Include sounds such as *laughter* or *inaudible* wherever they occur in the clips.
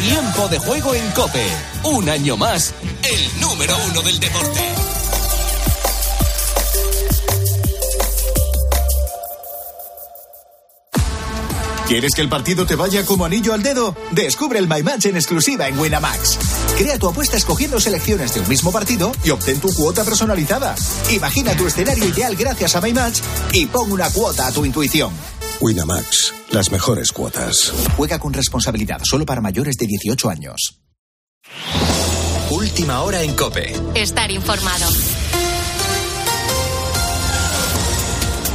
Tiempo de juego en Cope. Un año más, el número uno del deporte. ¿Quieres que el partido te vaya como anillo al dedo? Descubre el My Match en exclusiva en Winamax. Crea tu apuesta escogiendo selecciones de un mismo partido y obtén tu cuota personalizada. Imagina tu escenario ideal gracias a My Match y pon una cuota a tu intuición. Winamax, las mejores cuotas. Juega con responsabilidad solo para mayores de 18 años. Última hora en Cope. Estar informado.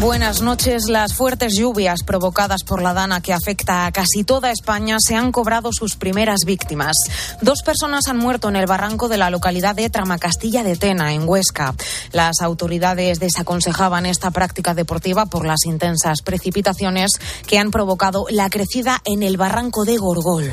Buenas noches. Las fuertes lluvias provocadas por la dana que afecta a casi toda España se han cobrado sus primeras víctimas. Dos personas han muerto en el barranco de la localidad de Tramacastilla de Tena, en Huesca. Las autoridades desaconsejaban esta práctica deportiva por las intensas precipitaciones que han provocado la crecida en el barranco de Gorgol.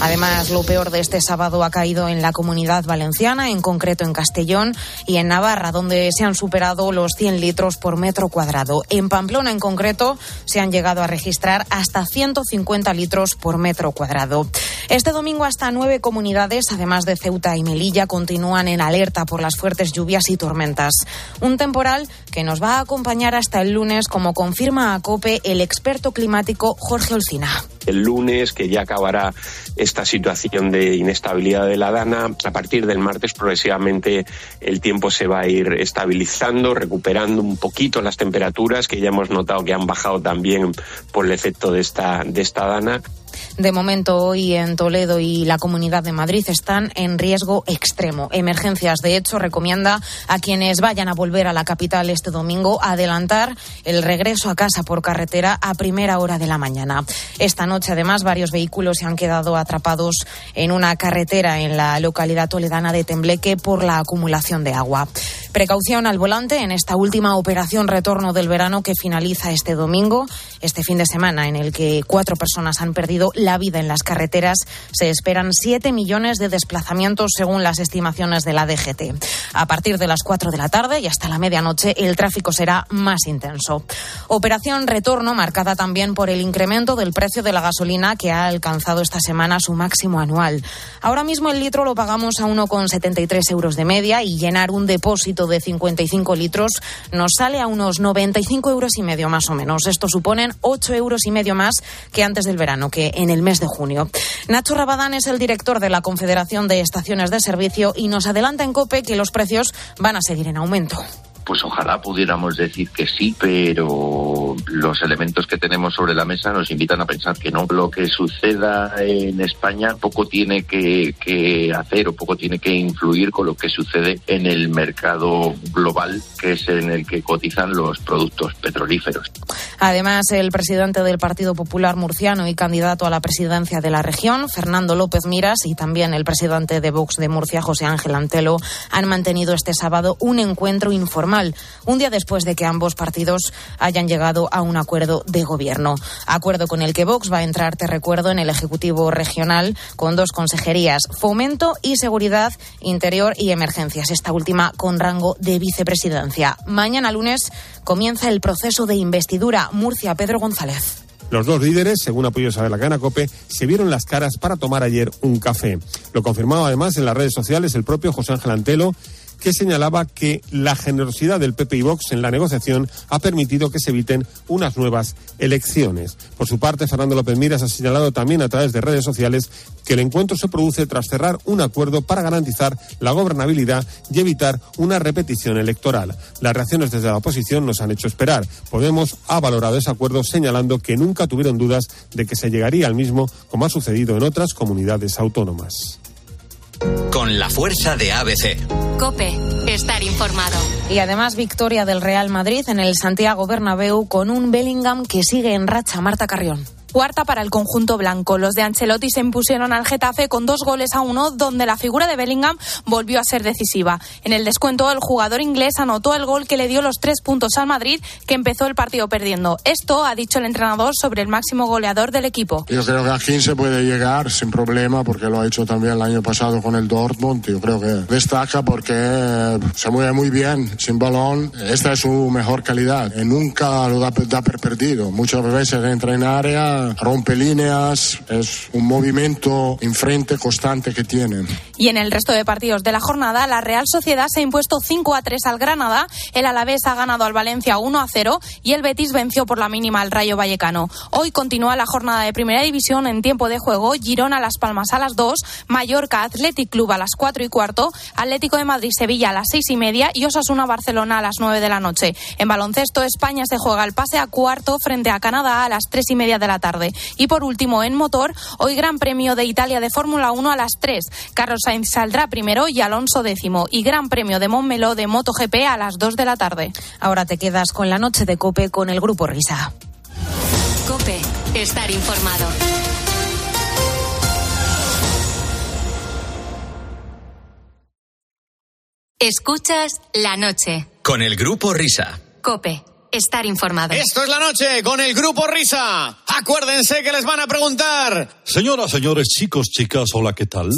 Además, lo peor de este sábado ha caído en la comunidad valenciana, en concreto en Castellón y en Navarra, donde se han superado los 100 litros por metro cuadrado. En Pamplona, en concreto, se han llegado a registrar hasta 150 litros por metro cuadrado. Este domingo, hasta nueve comunidades, además de Ceuta y Melilla, continúan en alerta por las fuertes lluvias y tormentas. Un temporal que nos va a acompañar hasta el lunes, como confirma a COPE el experto climático Jorge Olcina el lunes, que ya acabará esta situación de inestabilidad de la dana. A partir del martes progresivamente el tiempo se va a ir estabilizando, recuperando un poquito las temperaturas que ya hemos notado que han bajado también por el efecto de esta, de esta dana. De momento, hoy en Toledo y la Comunidad de Madrid están en riesgo extremo. Emergencias, de hecho, recomienda a quienes vayan a volver a la capital este domingo adelantar el regreso a casa por carretera a primera hora de la mañana. Esta noche, además, varios vehículos se han quedado atrapados en una carretera en la localidad toledana de Tembleque por la acumulación de agua. Precaución al volante en esta última operación retorno del verano que finaliza este domingo, este fin de semana, en el que cuatro personas han perdido la vida en las carreteras. Se esperan siete millones de desplazamientos según las estimaciones de la DGT. A partir de las cuatro de la tarde y hasta la medianoche el tráfico será más intenso. Operación retorno marcada también por el incremento del precio de la gasolina que ha alcanzado esta semana su máximo anual. Ahora mismo el litro lo pagamos a 1,73 euros de media y llenar un depósito de 55 litros nos sale a unos 95 euros y medio más o menos. Esto suponen 8 euros y medio más que antes del verano, que en el mes de junio. Nacho Rabadán es el director de la Confederación de Estaciones de Servicio y nos adelanta en COPE que los precios van a seguir en aumento pues ojalá pudiéramos decir que sí, pero los elementos que tenemos sobre la mesa nos invitan a pensar que no. Lo que suceda en España poco tiene que, hacer o poco tiene que influir con lo que sucede en el mercado global, que es en el que cotizan los productos petrolíferos. Además, el presidente del Partido Popular murciano y candidato a la presidencia de la región, Fernando López Miras, y también el presidente de Vox de Murcia, José Ángel Antelo, han mantenido este sábado un encuentro informal un día después de que ambos partidos hayan llegado a un acuerdo de gobierno. Acuerdo con el que Vox va a entrar, te recuerdo, en el Ejecutivo Regional con dos consejerías, Fomento y Seguridad Interior y Emergencias, esta última con rango de vicepresidencia. Mañana lunes comienza el proceso de investidura. Murcia, Pedro González. Los dos líderes, según apoyos a la Cana Cope, se vieron las caras para tomar ayer un café. Lo confirmaba además en las redes sociales el propio José Ángel Antelo que señalaba que la generosidad del PP y Vox en la negociación ha permitido que se eviten unas nuevas elecciones. Por su parte, Fernando López Miras ha señalado también a través de redes sociales que el encuentro se produce tras cerrar un acuerdo para garantizar la gobernabilidad y evitar una repetición electoral. Las reacciones desde la oposición nos han hecho esperar. Podemos ha valorado ese acuerdo señalando que nunca tuvieron dudas de que se llegaría al mismo, como ha sucedido en otras comunidades autónomas con la fuerza de ABC. Cope, estar informado. Y además victoria del Real Madrid en el Santiago Bernabéu con un Bellingham que sigue en racha Marta Carrión. Cuarta para el conjunto blanco. Los de Ancelotti se impusieron al Getafe con dos goles a uno, donde la figura de Bellingham volvió a ser decisiva. En el descuento, el jugador inglés anotó el gol que le dio los tres puntos al Madrid, que empezó el partido perdiendo. Esto ha dicho el entrenador sobre el máximo goleador del equipo. Yo creo que a 15 puede llegar sin problema, porque lo ha hecho también el año pasado con el Dortmund. Yo creo que destaca porque se mueve muy bien sin balón. Esta es su mejor calidad. Y nunca lo da, da perdido. Muchas veces entra en área rompe líneas, es un movimiento enfrente constante que tiene. Y en el resto de partidos de la jornada, la Real Sociedad se ha impuesto 5 a 3 al Granada, el Alavés ha ganado al Valencia 1 a 0 y el Betis venció por la mínima al Rayo Vallecano. Hoy continúa la jornada de Primera División en tiempo de juego, Girona Las Palmas a las 2, Mallorca Athletic Club a las 4 y cuarto, Atlético de Madrid Sevilla a las 6 y media y Osasuna Barcelona a las 9 de la noche. En baloncesto, España se juega el pase a cuarto frente a Canadá a las 3 y media de la tarde. Y por último, en motor, hoy Gran Premio de Italia de Fórmula 1 a las 3. Carlos Sainz saldrá primero y Alonso décimo. Y Gran Premio de Montmeló de MotoGP a las 2 de la tarde. Ahora te quedas con la noche de Cope con el Grupo Risa. Cope, estar informado. Escuchas la noche. Con el Grupo Risa. Cope, estar informado. Esto es la noche con el Grupo Risa. Acuérdense que les van a preguntar. Señoras, señores, chicos, chicas, hola, ¿qué tal? *laughs*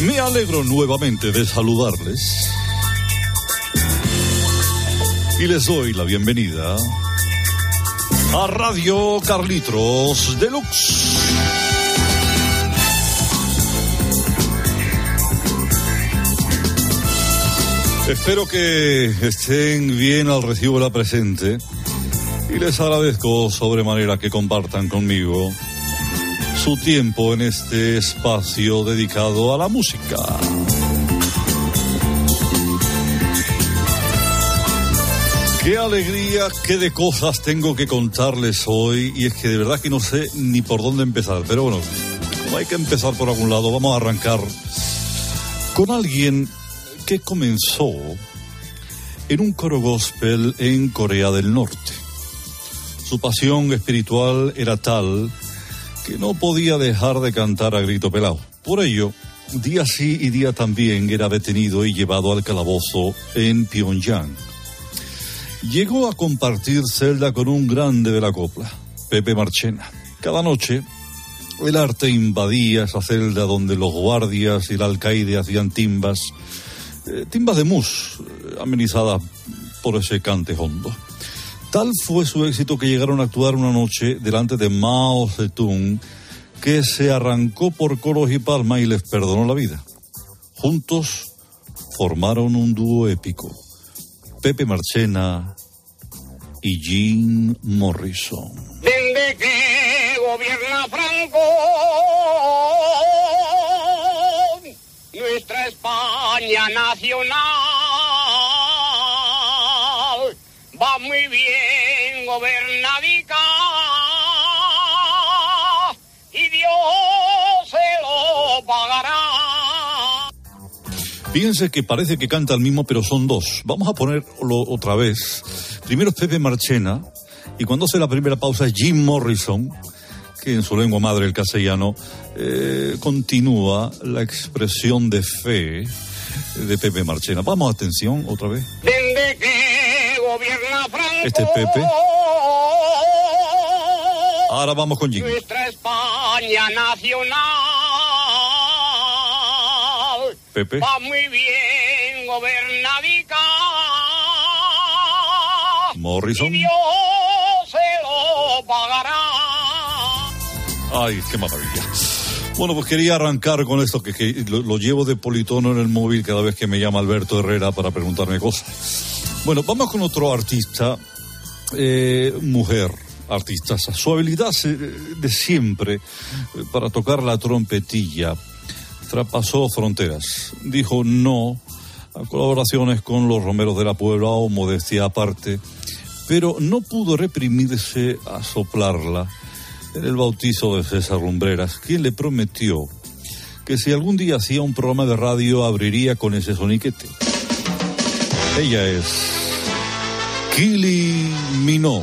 Me alegro nuevamente de saludarles y les doy la bienvenida a Radio Carlitos Deluxe. Espero que estén bien al recibo la presente y les agradezco sobremanera que compartan conmigo su tiempo en este espacio dedicado a la música. Qué alegría, qué de cosas tengo que contarles hoy y es que de verdad que no sé ni por dónde empezar, pero bueno, como hay que empezar por algún lado, vamos a arrancar con alguien que comenzó en un coro gospel en Corea del Norte. Su pasión espiritual era tal que no podía dejar de cantar a grito pelado. Por ello, día sí y día también era detenido y llevado al calabozo en Pyongyang. Llegó a compartir celda con un grande de la copla, Pepe Marchena. Cada noche, el arte invadía esa celda donde los guardias y el alcaide hacían timbas, eh, timbas de mus, eh, amenizadas por ese cante hondo. Tal fue su éxito que llegaron a actuar una noche delante de Mao Zedong, que se arrancó por coros y palma y les perdonó la vida. Juntos formaron un dúo épico. Pepe Marchena y Jim Morrison. Desde que gobierna Franco, España nacional va muy bien gobernadica y Dios se lo pagará. Fíjense que parece que canta el mismo, pero son dos. Vamos a ponerlo otra vez. Primero es Pepe Marchena, y cuando hace la primera pausa es Jim Morrison, que en su lengua madre, el castellano, eh, continúa la expresión de fe de Pepe Marchena. Vamos, atención, otra vez. Desde que gobierna Franco, Este es Pepe. Ahora vamos con Jim. nuestra España nacional Pepe. va muy bien gobernadica Morrison. y Dios se lo pagará. Ay, qué maravilla. Bueno, pues quería arrancar con esto, que, lo, llevo de politono en el móvil cada vez que me llama Alberto Herrera para preguntarme cosas. Bueno, vamos con otro artista, eh, mujer artista. Su habilidad de siempre eh, para tocar la trompetilla traspasó fronteras. Dijo no a colaboraciones con los Romeros de la Puebla o modestia aparte, pero no pudo reprimirse a soplarla en el bautizo de César Lumbreras, quien le prometió que si algún día hacía un programa de radio abriría con ese soniquete. Ella es Kili Minó.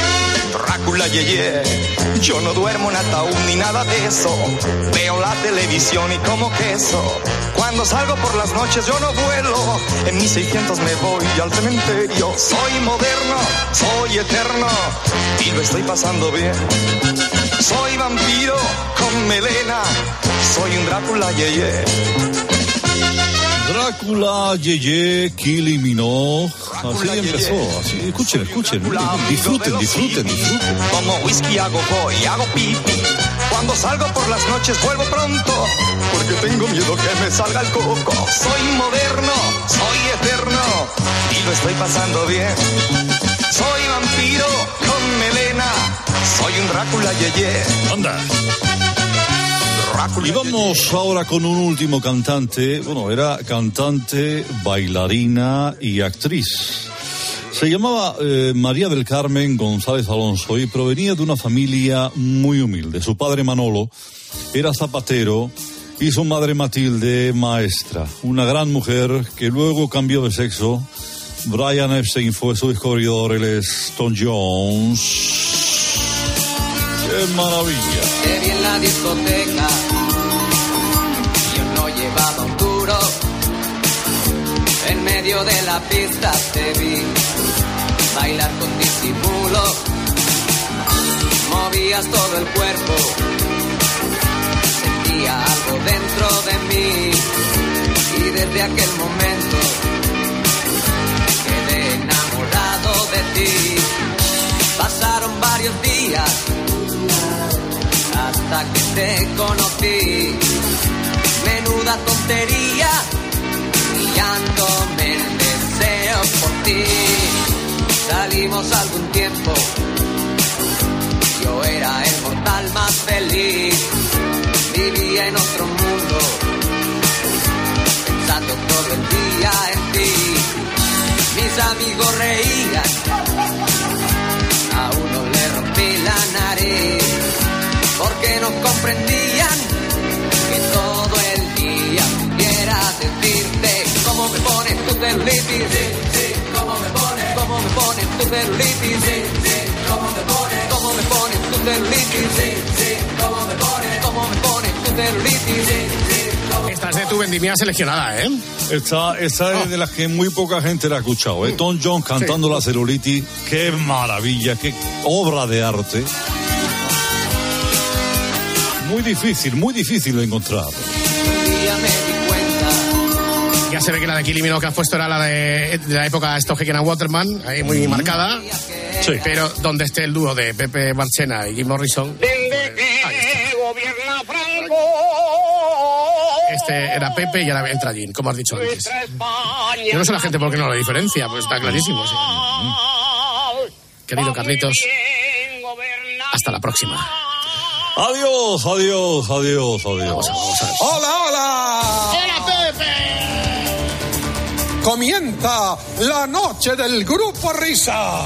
Drácula yeye. Yo no duermo en ataúd ni nada de eso. Veo la televisión y como queso. Cuando salgo por las noches yo no vuelo. En mis 600 me voy al cementerio. Soy moderno, soy eterno y lo estoy pasando bien. Soy vampiro con melena. Soy un Drácula yeye. Drácula, Yeye, Minogue. Así empezó. Así, escuchen, escuchen. Disfruten, disfruten, disfruten. Como whisky hago voy, hago pipi. Cuando salgo por las noches vuelvo pronto, porque tengo miedo que me salga el coco. Soy moderno, soy eterno y lo estoy pasando bien. Soy vampiro con melena, soy un Drácula yeye. Anda. Y vamos ahora con un último cantante. Bueno, era cantante, bailarina y actriz. Se llamaba eh, María del Carmen González Alonso y provenía de una familia muy humilde. Su padre Manolo era zapatero y su madre Matilde maestra. Una gran mujer que luego cambió de sexo. Brian Epstein fue su descubridor, él es Tom Jones. ¡Qué maravilla! Te vi en la discoteca. Yo no llevaba un duro. En medio de la pista te vi bailar con disimulo. Movías todo el cuerpo. Sentía algo dentro de mí. Y desde aquel momento quedé enamorado de ti. Pasaron varios días hasta que te conocí. Menuda tontería, pillándome el deseo por ti. Salimos algún tiempo, yo era el mortal más feliz. Vivía en otro mundo, pensando todo el día en ti. Mis amigos reían, a uno le rompí la nariz porque no comprendían que todo el día pudiera decirte cómo me pones tu celulitis, sí, sí, cómo me pones, cómo me pones tu celulitis, sí, sí, cómo me pones, cómo me pones tu celulitis, sí, sí, cómo me pones, cómo me pones tu celulitis, sí, sí. Esta es de tu vendimia seleccionada, ¿eh? Esta, esta es de las que muy poca gente la ha escuchado. ¿eh? Tom Jones cantando la celulitis. ¡Qué maravilla! ¡Qué obra de arte! Muy difícil, muy difícil de encontrar. Ya se ve que la de Kylie Minogue que has puesto era la de, de la época and Waterman, ahí muy marcada. Sí. Pero donde esté el dúo de Pepe Marchena y Jim Morrison, Desde que gobierna Franco. este era Pepe y ahora entra Jim, como has dicho antes. Yo no sé la gente por qué no lo diferencia, pues está clarísimo. sí. Querido Carlitos, hasta la próxima. Adiós, adiós, adiós, adiós. ¡Hola, hola! ¡Hola, Pepe! Comienza la noche del grupo Risa.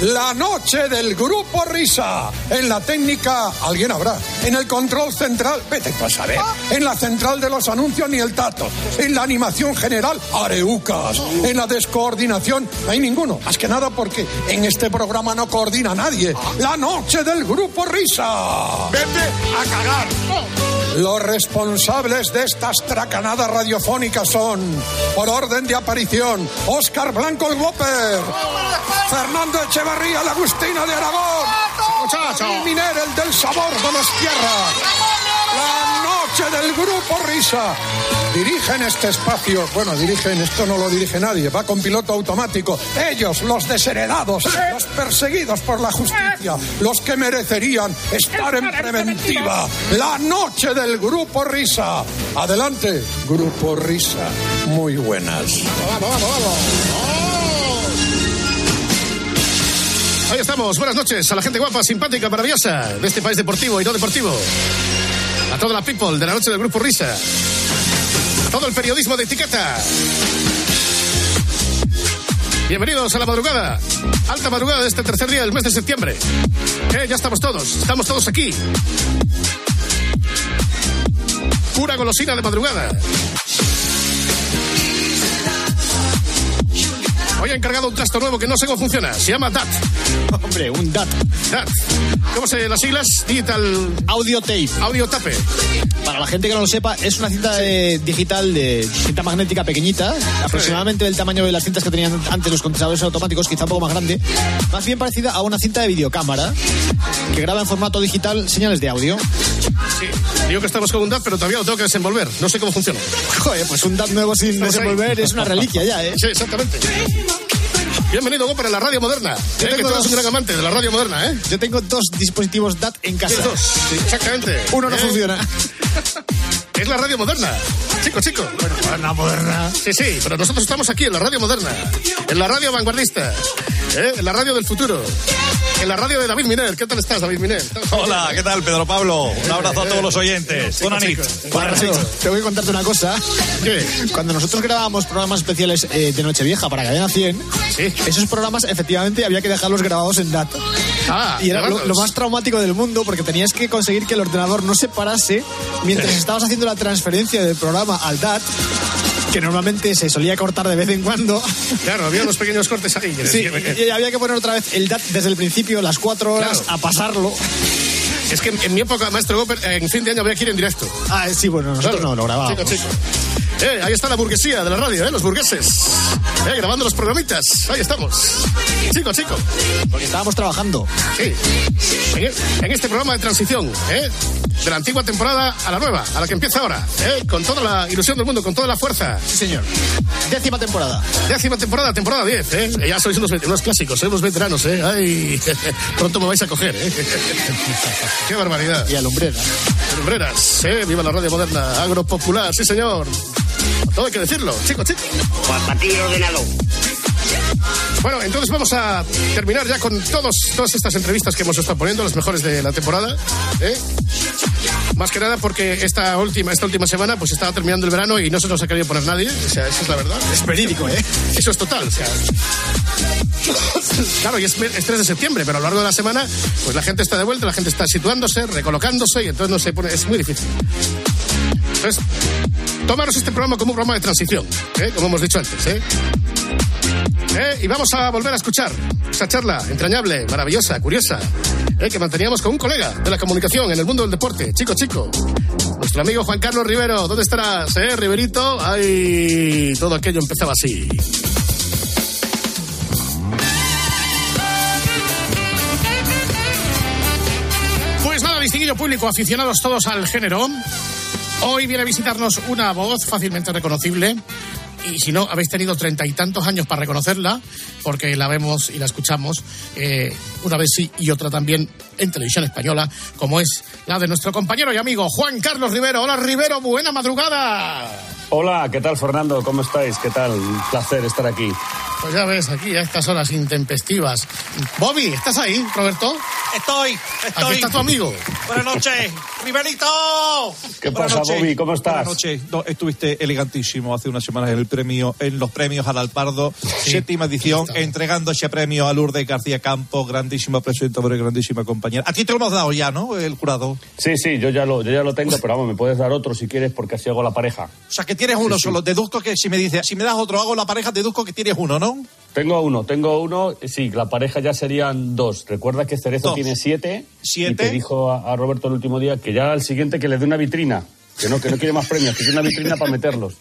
La noche del grupo Risa. En la técnica, alguien habrá. En el control central, vete a saber. En la central de los anuncios, ni el tato. En la animación general, areucas. En la descoordinación, no hay ninguno. Más que nada porque en este programa no coordina nadie. La noche del grupo Risa. Vete a cagar. Los responsables de estas tracanadas radiofónicas son, por orden de aparición, Óscar Blanco el Whopper, Fernando Echevarría, la Agustina de Aragón, David Miner, el del sabor de las tierras. La noche del grupo Risa. Dirigen este espacio, bueno, dirigen, esto no lo dirige nadie, va con piloto automático. Ellos, los desheredados, los perseguidos por la justicia, los que merecerían estar en preventiva. La noche del grupo Risa. Adelante, grupo Risa. Muy buenas. Vamos, vamos, vamos. Ahí estamos. Buenas noches a la gente guapa, simpática, maravillosa de este país deportivo y no deportivo. A toda la people de la noche del Grupo Risa. Todo el periodismo de etiqueta. Bienvenidos a la madrugada. Alta madrugada de este tercer día del mes de septiembre. Eh, ya estamos todos. Estamos todos aquí. Pura golosina de madrugada. Hoy he encargado un trasto nuevo que no sé cómo funciona. Se llama DAT. *laughs* Hombre, un DAT. DAT. ¿Cómo se las siglas? Digital Audio tape. Audio tape. Para la gente que no lo sepa, es una cinta de- digital de cinta magnética pequeñita, aproximadamente del tamaño de las cintas que tenían antes los condensadores automáticos, quizá un poco más grande, más bien parecida a una cinta de videocámara que graba en formato digital señales de audio. Sí. Digo que estamos con un DAT, pero todavía lo tengo que desenvolver. No sé cómo funciona. Joder, pues un DAT nuevo sin Estamos ahí. desenvolver es una reliquia ya, ¿eh? Sí, exactamente. Bienvenido, Gómez, a la radio moderna. Yo Eh, que tengo tú eres dos. un gran amante de la radio moderna, ¿eh? Yo tengo dos dispositivos DAT en casa. Sí, dos. Sí, exactamente. Uno no Eh, funciona. Es la radio moderna. Chico, chico. Bueno, la moderna. Sí, sí, pero nosotros estamos aquí en la radio moderna. En la radio vanguardista. ¿eh? En la radio del futuro. En la radio de David Miner. ¿Qué tal estás, David Miner? Hola, ¿qué tal, Pedro Pablo? Un abrazo a todos los oyentes. Buenas noches. Bueno, te voy a contarte una cosa. Cuando nosotros grabábamos programas especiales eh, de Nochevieja para Cadena 100, esos programas efectivamente había que dejarlos grabados en DAT. Ah, y era lo más traumático del mundo porque tenías que conseguir que el ordenador no se parase mientras estabas haciendo la transferencia del programa al DAT, que normalmente se solía cortar de vez en cuando. Claro, había unos pequeños cortes ahí. Sí, y había que poner otra vez el DAT desde el principio, las cuatro horas, Claro. a pasarlo. Es que en, en mi época, maestro Gómez, en fin de año había que ir en directo. Ah, sí, bueno, nosotros Claro. no lo grabábamos. Chico, chico. Eh, ahí está la burguesía de la radio, ¿eh? Los burgueses. Eh, grabando los programitas. Ahí estamos. Chico, chico. Porque estábamos trabajando. Sí. En, e- en este programa de transición, ¿eh? De la antigua temporada a la nueva, a la que empieza ahora, ¿eh? Con toda la ilusión del mundo, con toda la fuerza. Sí, señor. Décima temporada. Décima temporada, temporada 10, ¿eh? Ya sois unos, unos clásicos, ¿eh? Unos veteranos, ¿eh? Ay, *laughs* pronto me vais a coger, ¿eh? *laughs* Qué barbaridad. Y a Lumbrera. Lumbreras, ¿eh? Viva la radio moderna, agropopular, sí señor. Todo hay que decirlo, chico, chico. ordenado. Bueno, entonces vamos a terminar ya con todos, todas estas entrevistas que hemos estado poniendo, las mejores de la temporada. ¿eh? Más que nada porque esta última, esta última semana pues estaba terminando el verano y no se nos ha querido poner nadie. O sea, eso es la verdad. Es verídico, ¿eh? Eso es total. O sea, claro, y es, es 3 de septiembre, pero a lo largo de la semana, pues la gente está de vuelta, la gente está situándose, recolocándose y entonces no se pone. Es muy difícil. Entonces, tomaros este programa como un programa de transición, ¿eh? como hemos dicho antes. ¿eh? ¿Eh? Y vamos a volver a escuchar esa charla entrañable, maravillosa, curiosa, ¿eh? que manteníamos con un colega de la comunicación en el mundo del deporte, chico, chico. Nuestro amigo Juan Carlos Rivero, ¿dónde estarás, eh, Riverito? Ay, todo aquello empezaba así. Pues nada, distinguido público, aficionados todos al género. Hoy viene a visitarnos una voz fácilmente reconocible. Y si no, habéis tenido treinta y tantos años para reconocerla, porque la vemos y la escuchamos eh, una vez sí y otra también en televisión española, como es la de nuestro compañero y amigo Juan Carlos Rivero. Hola Rivero, buena madrugada. Hola, ¿qué tal Fernando? ¿Cómo estáis? ¿Qué tal? Un placer estar aquí. Pues ya ves, aquí a estas horas intempestivas. Bobby, ¿estás ahí, Roberto? Estoy, Aquí estoy. está tu amigo. Buenas noches, Riverito. ¿Qué Buenas pasa, noches. Bobby? ¿Cómo estás? Buenas noches. No, estuviste elegantísimo hace unas semanas en el premio, en los premios al Alpardo, séptima edición, entregando ese premio a Lourdes García Campos, grandísima presentadora y grandísima compañera. A ti te lo hemos dado ya, ¿no? El jurado. Sí, sí, yo ya lo, yo ya lo tengo, pero vamos, me puedes dar otro si quieres porque así hago la pareja. O sea, que tienes uno solo. Deduzco que si me dices, si me das otro, hago la pareja, deduzco que tienes uno, ¿no? Tengo uno, tengo uno, sí, la pareja ya serían dos. Recuerda que Cerezo Dos. tiene siete, Siete. y te dijo a, a Roberto el último día que ya al siguiente que le dé una vitrina, que no, que no quiere más premios, que quiere una vitrina para meterlos.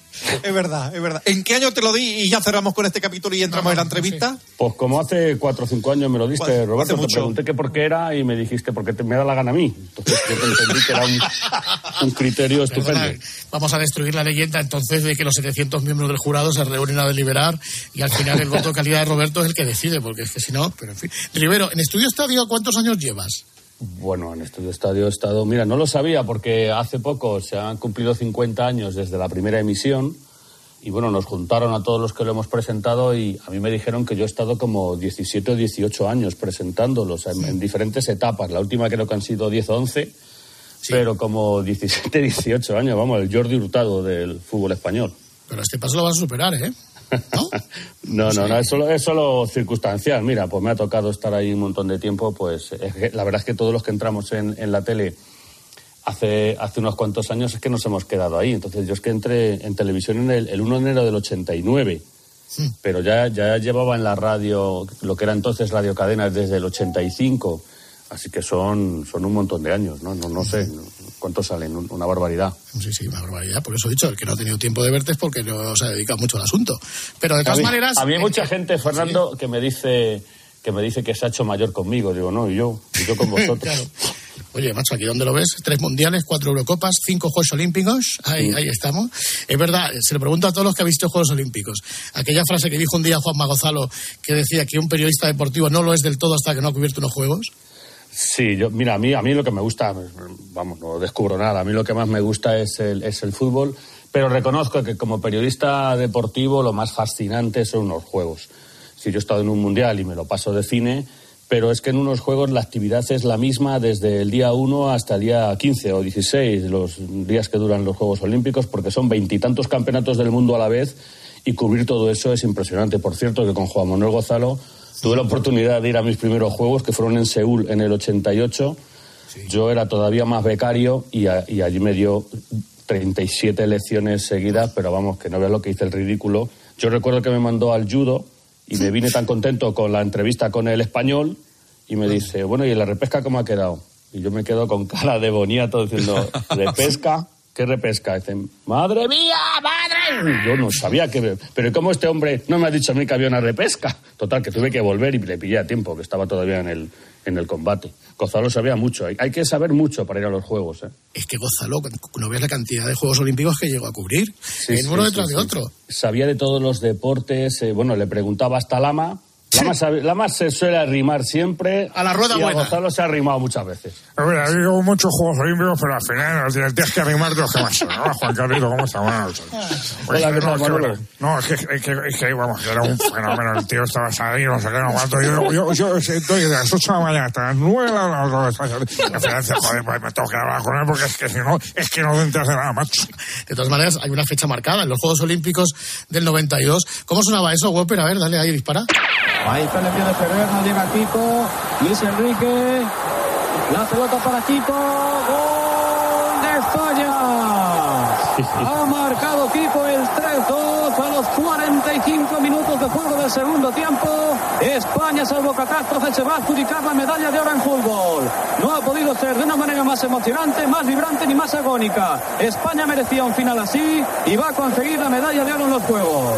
Es verdad, es verdad. ¿En qué año te lo di y ya cerramos con este capítulo y entramos en la entrevista? Pues como hace cuatro o cinco años me lo diste, Hace Roberto, te pregunté que por qué era y me dijiste porque te, me da la gana a mí. Entonces yo te entendí que era un, un criterio *laughs* estupendo. Vamos a destruir la leyenda entonces de que los 700 miembros del jurado se reúnen a deliberar y al final el voto de calidad de Roberto es el que decide, porque es que si no, pero en fin. Rivero, en Estudio Estadio, ¿cuántos años llevas? Bueno, en Estudio Estadio he estado. Mira, no lo sabía porque hace poco se han cumplido 50 años desde la primera emisión y bueno, nos juntaron a todos los que lo hemos presentado y a mí me dijeron que yo he estado como 17 o 18 años presentándolos en, en diferentes etapas. La última creo que han sido 10 o 11, pero como 17, 18 años, vamos, el Jordi Hurtado del fútbol español. Pero este paso lo vas a superar, ¿eh? No, *laughs* no, no, es solo, es solo circunstancial. Mira, pues me ha tocado estar ahí un montón de tiempo, pues es que la verdad es que todos los que entramos en, en la tele hace, hace unos cuantos años es que nos hemos quedado ahí. Entonces yo es que entré en televisión en el, el 1 de enero del 89, pero ya, ya llevaba en la radio, lo que era entonces Radio Cadenas, desde el 85. Así que son, son un montón de años, ¿no? No, no sé cuántos salen, un- una barbaridad. Sí, sí, una barbaridad. Por eso he dicho, el que no ha tenido tiempo de verte es porque no se ha dedicado mucho al asunto. Pero de todas a mí, maneras... A mí hay eh, mucha gente, Fernando, que me dice que me dice que se ha hecho mayor conmigo. Digo, no, y yo, y yo con *laughs* vosotros. Claro. Oye, macho, aquí donde lo ves, tres mundiales, cuatro Eurocopas, cinco Juegos Olímpicos, ahí, ahí estamos. Es verdad, se lo pregunto a todos los que han visto Juegos Olímpicos. Aquella frase que dijo un día Juan Magozalo, que decía que un periodista deportivo no lo es del todo hasta que no ha cubierto unos Juegos. Sí, yo, mira, a mí, a mí lo que me gusta, vamos, no descubro nada, a mí lo que más me gusta es el, es el fútbol, pero reconozco que como periodista deportivo lo más fascinante son los juegos. Si yo he estado en un mundial y me lo paso de cine, pero es que en unos juegos la actividad es la misma desde el día 1 hasta el día 15 o 16, los días que duran los Juegos Olímpicos, porque son veintitantos campeonatos del mundo a la vez y cubrir todo eso es impresionante. Por cierto, que con Juan Manuel Gonzalo tuve la oportunidad de ir a mis primeros Juegos, que fueron en Seúl en el 88. Yo era todavía más becario y, a- y allí me dio 37 lecciones seguidas, pero vamos, que no veas lo que hice el ridículo. Yo recuerdo que me mandó al judo y me vine tan contento con la entrevista con el español y me dice, bueno, ¿y en la repesca cómo ha quedado? Y yo me quedo con cara de boniato diciendo, ¿repesca? *laughs* ¿Qué repesca? Dicen, ¡madre mía, madre! Yo no sabía que... Pero ¿cómo este hombre no me ha dicho a mí que había una repesca? Total, que tuve que volver y le pillé a tiempo, que estaba todavía en el, en el combate. Gonzalo sabía mucho. Hay, que saber mucho para ir a los Juegos, ¿eh? Es que Gonzalo, no ves la cantidad de Juegos Olímpicos que llegó a cubrir, Sí, en uno sí, detrás sí, de otro. Sabía de todos los deportes. eh, bueno, le preguntaba hasta Lama. Lama, sabe- Lama se suele arrimar siempre. A la rueda y buena. A Gonzalo se ha arrimado muchas veces. A ver, ha habido muchos Juegos Olímpicos, pero al final tienes- que arrimarte los que más son, ¿no? Juan Carlito, ¿cómo está? Noches. Pues, Hola, ¿qué tal, no, es que, Manolo? no, es que, es que, es que, vamos, era un fenómeno. El tío estaba ahí, no sé qué, no cuánto. Yo, yo, yo estoy de las 8 de la mañana hasta las 9 de la noche. Al final joder, pues me tengo que hablar con él porque es que si no, es que no te enteras de nada, macho. De todas maneras, hay una fecha marcada en los Juegos Olímpicos del 92. ¿Cómo sonaba eso, Whopper? A ver, dale ahí, dispara. Ahí está el envío de Ferrer, no llega Kiko. Luis Enrique. La pelota para Kiko. ¡Gol de España! Ha marcado Kiko el 3-2 a los 45 minutos de juego del segundo tiempo. España, salvo catástrofe, se va a adjudicar la medalla de oro en fútbol. No ha podido ser de una manera más emocionante, más vibrante ni más agónica. España merecía un final así y va a conseguir la medalla de oro en los Juegos.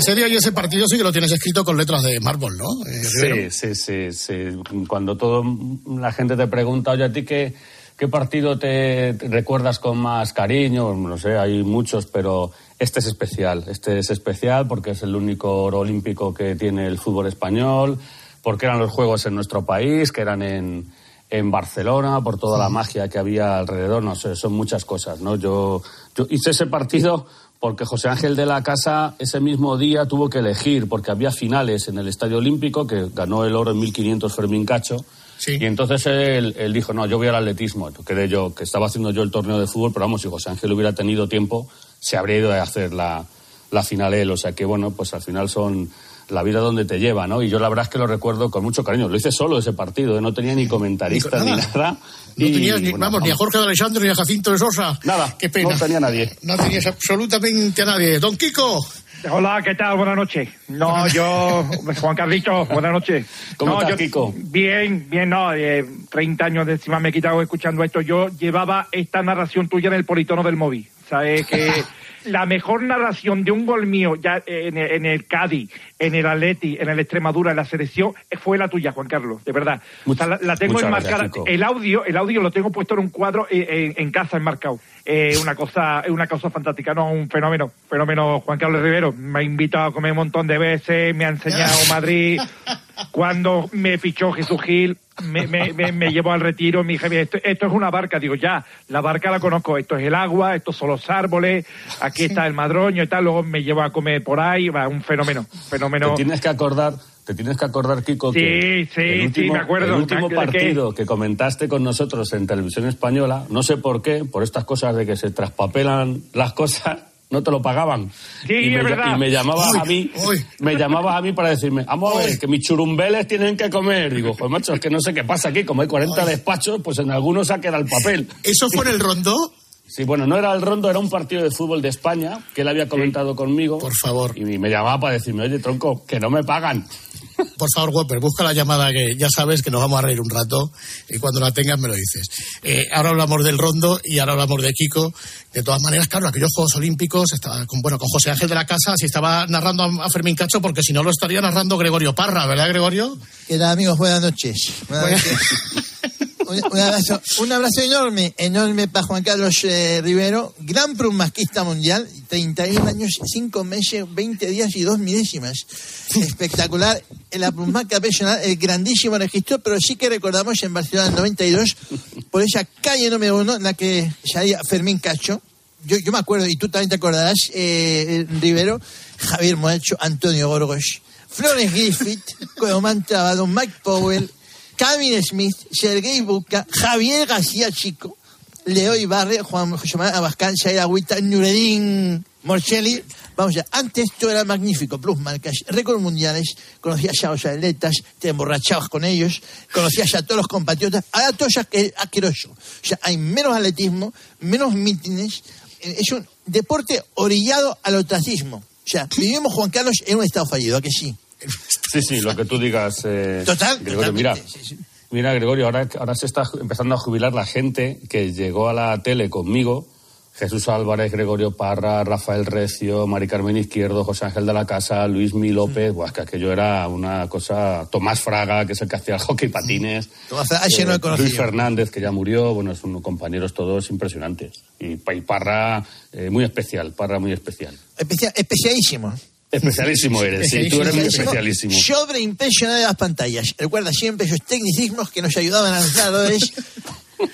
Ese día y ese partido sí que lo tienes escrito con letras de mármol, ¿no? Eh. Sí, sí, sí, sí. Cuando todo la gente te pregunta, oye, ¿a ti qué, qué partido te te recuerdas con más cariño? No sé, hay muchos, pero este es especial. Este es especial porque es el único oro olímpico que tiene el fútbol español, porque eran los Juegos en nuestro país, que eran en, en Barcelona, por toda la magia que había alrededor, no sé, son muchas cosas, ¿no? Yo, yo hice ese partido porque José Ángel de la Casa ese mismo día tuvo que elegir, porque había finales en el Estadio Olímpico, que ganó el oro en 1500 Fermín Cacho, y entonces él, él dijo, no, yo voy al atletismo, quedé yo, que estaba haciendo yo el torneo de fútbol, pero vamos, si José Ángel hubiera tenido tiempo, se habría ido a hacer la, la final él, o sea que bueno, pues al final son la vida donde te lleva, ¿no? Y yo la verdad es que lo recuerdo con mucho cariño. Lo hice solo ese partido, ¿eh? no tenía ni comentarista Ni- ni nada. No Y, tenías ni, bueno, vamos, ni a Jorge de Alessandro ni a Jacinto de Sosa. Nada, Qué pena. no tenía nadie. No tenías absolutamente a nadie. Don Kiko. Hola, ¿qué tal? Buenas noches. No, yo, Juan Carlito, buenas noches. ¿Cómo no, estás, yo- Kiko? Bien, bien, no, eh, 30 años de encima me he quitado escuchando esto. Yo llevaba esta narración tuya en el politono del móvil. ¿Sabes? Que *laughs* la mejor narración de un gol mío ya en el, en el Cádiz, en el Atleti, en el Extremadura, en la selección, fue la tuya, Juan Carlos, de verdad. O sea, la, la tengo enmarcada. gracias, el audio, el audio lo tengo puesto en un cuadro eh, en, en casa enmarcado. Eh, una cosa, es una cosa fantástica, no, un fenómeno, fenómeno. Juan Carlos Rivero me ha invitado a comer un montón de veces, me ha enseñado Madrid. Cuando me fichó Jesús Gil, me, me, me, me llevó al retiro, me dije, "Mira, esto, esto es una barca. Digo, ya, la barca la conozco, esto es el agua, estos son los árboles, aquí está el madroño y tal. Luego me llevó a comer por ahí, va, un fenómeno, fenómeno. Te tienes que acordar, te tienes que acordar, Kiko, Sí, que sí, el sí, último, me acuerdo. el último partido que comentaste con nosotros en televisión española, no sé por qué, por estas cosas de que se traspapelan las cosas, no te lo pagaban. Sí, y, me, y llamabas Uy, a mí, me llamabas a mí para decirme, vamos a ver, que mis churumbeles tienen que comer. Digo, pues macho, es que no sé qué pasa aquí, como hay 40 despachos, pues en algunos se ha quedado el papel. ¿Eso fue en el rondó? Sí, bueno, no era el rondo, era un partido de fútbol de España que él había comentado conmigo. Por favor. Y me llamaba para decirme, oye, tronco, que no me pagan. Por favor, Whopper, busca la llamada que ya sabes que nos vamos a reír un rato y cuando la tengas me lo dices. Eh, ahora hablamos del rondo y ahora hablamos de Kiko. De todas maneras, claro, aquellos Juegos Olímpicos estaba con, bueno, con José Ángel de la Casa, si estaba narrando a, a Fermín Cacho, porque si no lo estaría narrando Gregorio Parra, ¿verdad, Gregorio? ¿Qué tal, amigos? Buenas noches. Buenas noches. *laughs* Un, abrazo, un abrazo enorme, enorme para Juan Carlos eh, Rivero, gran prunmasquista mundial, 31 años, 5 meses, 20 días y 2 milésimas. Espectacular. La prunmasca personal, el grandísimo registro, pero sí que recordamos en Barcelona en 92, por esa calle número uno en la que salía Fermín Cacho. Yo, yo me acuerdo, y tú también te acordarás, eh, Rivero, Javier Moacho, Antonio Gorgos, Flores Griffith, Comán Trabado, Mike Powell, Calvin Smith, Sergei Buca, Javier García Chico, Leo Ibarre, Juan José Abascal, Saira Agüita, Nuredín Morcelli. Vamos ya, antes todo era magnífico, plus marcas, récords mundiales, conocías a los atletas, te emborrachabas con ellos, conocías a todos los compatriotas, ahora todo es aqu- asqueroso. O sea, hay menos atletismo, menos mítines, es un deporte orillado al ostracismo. O sea, vivimos, Juan Carlos, en un estado fallido, ¿a que sí? Sí, sí, lo que tú digas. eh, Total, Gregorio, mira, mira, Gregorio, ahora, ahora se está empezando a jubilar la gente que llegó a la tele conmigo. Jesús Álvarez, Gregorio Parra, Rafael Recio, Mari Carmen Izquierdo, José Ángel de la Casa, Luis Mi López. Buah, es que aquello era una cosa. Tomás Fraga, que es el que hacía el hockey patines. Tomás Fraga, ese no. Luis Fernández, que ya murió. Bueno, son compañeros todos impresionantes. Y, y Parra, eh, muy especial. Parra, muy especial. Especia- especialísimo. Especialísimo eres, sí, tú eres muy especialísimo. Sobreimpresionado de las pantallas. Recuerda siempre esos tecnicismos que nos ayudaban a los nadadores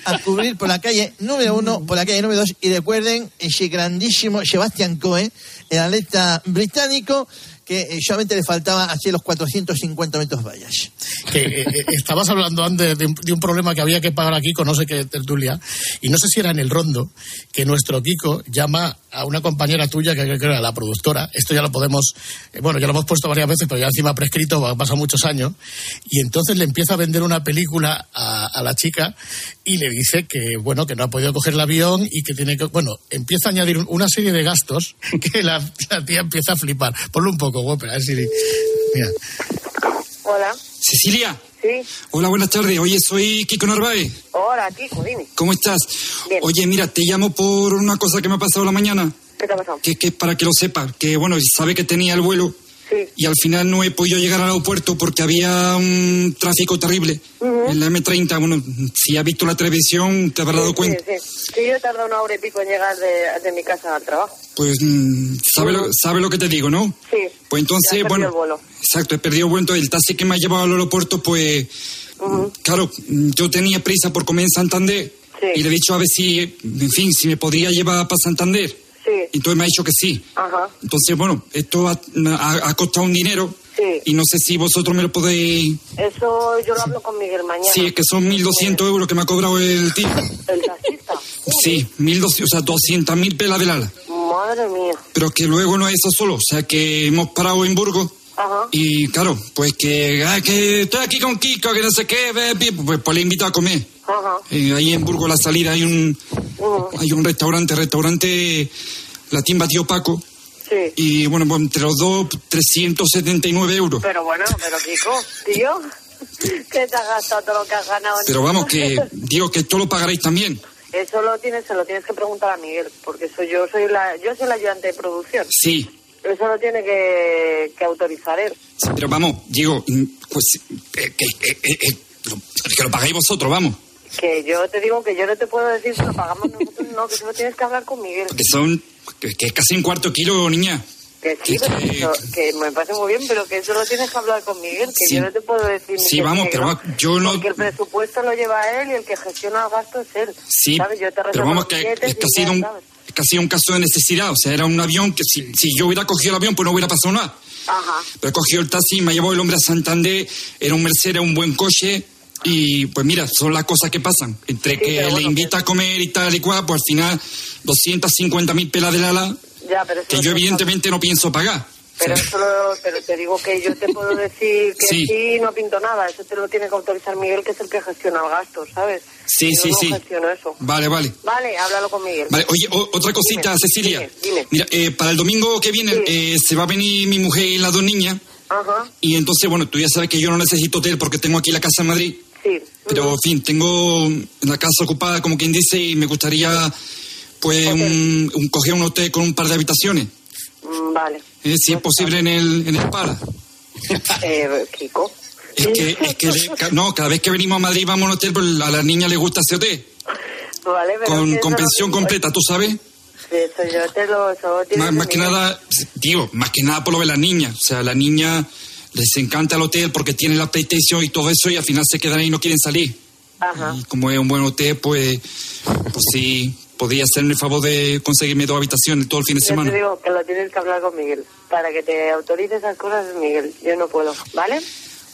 a cubrir por la calle número uno, por la calle número dos. Y recuerden ese grandísimo Sebastian Coe, el atleta británico, que eh, solamente le faltaba hacer los 450 metros vallas. eh, eh, estabas hablando antes de un, problema que había que pagar aquí con no sé qué tertulia, y no sé si era en el rondo, que nuestro Kiko llama a una compañera tuya, que creo que era la productora, esto ya lo podemos, eh, bueno, ya lo hemos puesto varias veces, pero ya encima prescrito, pasado muchos años, y entonces le empieza a vender una película a, la chica y le dice que, bueno, que no ha podido coger el avión y que tiene que, bueno, empieza a añadir un- una serie de gastos *laughs* que la, la tía empieza a flipar. Ponlo un poco, Whopper, a ver si... Mira. Hola. Cecilia. Sí. Hola, buenas tardes. Oye, soy Kiko Narváez. Hola, Kiko, dime. ¿Cómo estás? Bien. Oye, mira, te llamo por una cosa que me ha pasado la mañana. ¿Qué te ha pasado? Que, que para que lo sepas. Que, bueno, sabe que tenía el vuelo. Sí. Y al final no he podido llegar al aeropuerto porque había un tráfico terrible. En la M30, bueno, si has visto la televisión te habrás dado cuenta. Sí, sí. Sí, yo he tardado una hora y pico en llegar de, de mi casa al trabajo. Pues, mm, ¿sabe lo, sabe lo que te digo, no? Sí. Pues entonces, Ya bueno, el vuelo. exacto, he perdido el vuelo. El taxi que me ha llevado al aeropuerto, pues, claro, yo tenía prisa por comer en Santander y le he dicho a ver si, en fin, si me podría llevar para Santander. Sí. Y entonces me ha dicho que sí. Ajá. Entonces, bueno, esto ha, ha- ha costado un dinero Sí. y no sé si vosotros me lo podéis... Eso yo lo hablo con Miguel mañana. Sí, es que son 1.200 euros que me ha cobrado el tío. El taxista. Sí, 1.200, o sea, 200.000 pelas del ala. Madre mía. Pero que luego no es eso solo, o sea, que hemos parado en Burgos Ajá. y claro, pues que, ah, que estoy aquí con Kiko, que no sé qué, ve, pues, pues le he invitado a comer. Eh, ahí en Burgos, la salida, hay un, hay un restaurante, restaurante La Timba Tío Paco. Sí. Y bueno, pues, entre los dos, 379 euros. Pero bueno, pero Kiko, tío, *laughs* que te has gastado todo lo que has ganado. Pero vamos, que digo que esto lo pagaréis también. Eso lo tienes, se lo tienes que preguntar a Miguel, porque soy yo soy la, yo soy la ayudante de producción. Sí, Eso lo tiene que, que autorizar él. sí, pero vamos, digo, pues eh, que, eh, que lo pagáis vosotros, vamos. Que yo te digo que yo no te puedo decir si lo pagamos nosotros, no, que eso lo tienes que hablar con Miguel. Que son, que, que es casi un cuarto kilo, niña. Que sí, pero que, eso- que me parece muy bien, pero que eso lo tienes que hablar con Miguel, que Sí. yo no te puedo decir. Sí, que vamos, que pero no- va- yo no- Porque el presupuesto lo lleva él y el que gestiona el gasto es él. Sí, ¿sabes? Yo te pero vamos, los que, es que ha sido un, que sido un caso de necesidad. O sea, era un avión que si, si yo hubiera cogido el avión, pues no hubiera pasado nada. Ajá. Pero he cogido el taxi, me ha llevado el hombre a Santander, era un Mercedes, un buen coche. Y pues mira, son las cosas que pasan. Entre que le invita a comer y tal y cual, pues al final 250 mil pelas del ala, Ya, pero que yo evidentemente no pienso pagar. Pero eso lo- pero te digo que yo te puedo decir *laughs* que Sí. sí. no pinto nada. Eso te lo tiene que autorizar Miguel, que es el que gestiona el gasto, ¿sabes? Sí, Yo sí, no sí. gestiono eso. Vale, vale. Vale, háblalo con Miguel. Vale, oye, o- otra cosita, Dime, Cecilia. dime, dime. Mira, eh, para el domingo que viene eh, se va a venir mi mujer y las dos niñas. Ajá, Y entonces, bueno, tú ya sabes que yo no necesito hotel porque tengo aquí la casa en Madrid. Sí. Pero, en fin, tengo la casa ocupada, como quien dice, y me gustaría, pues, un, un- coger un hotel con un par de habitaciones. Mm, Vale. Eh, si es posible en el, en el Pala. Eh, Kiko. *laughs* Es que, es que, no, cada vez que venimos a Madrid vamos a un hotel, pues a las niñas les gusta ese hotel. Vale, pero Con, con pensión no- completa, ¿tú sabes? Sí, eso yo te lo... Eso Más, más que nada, digo, más que nada por lo de las niñas. O sea, a las niñas les encanta el hotel porque tienen la PlayStation y todo eso y al final se quedan ahí y no quieren salir. Ajá. Y como es un buen hotel, pues, pues sí, podría hacerme el favor de conseguirme dos habitaciones todo el fin de Yo semana. te digo que lo tienes que hablar con Miguel. Para que te autorice esas cosas Miguel. Yo no puedo, ¿vale?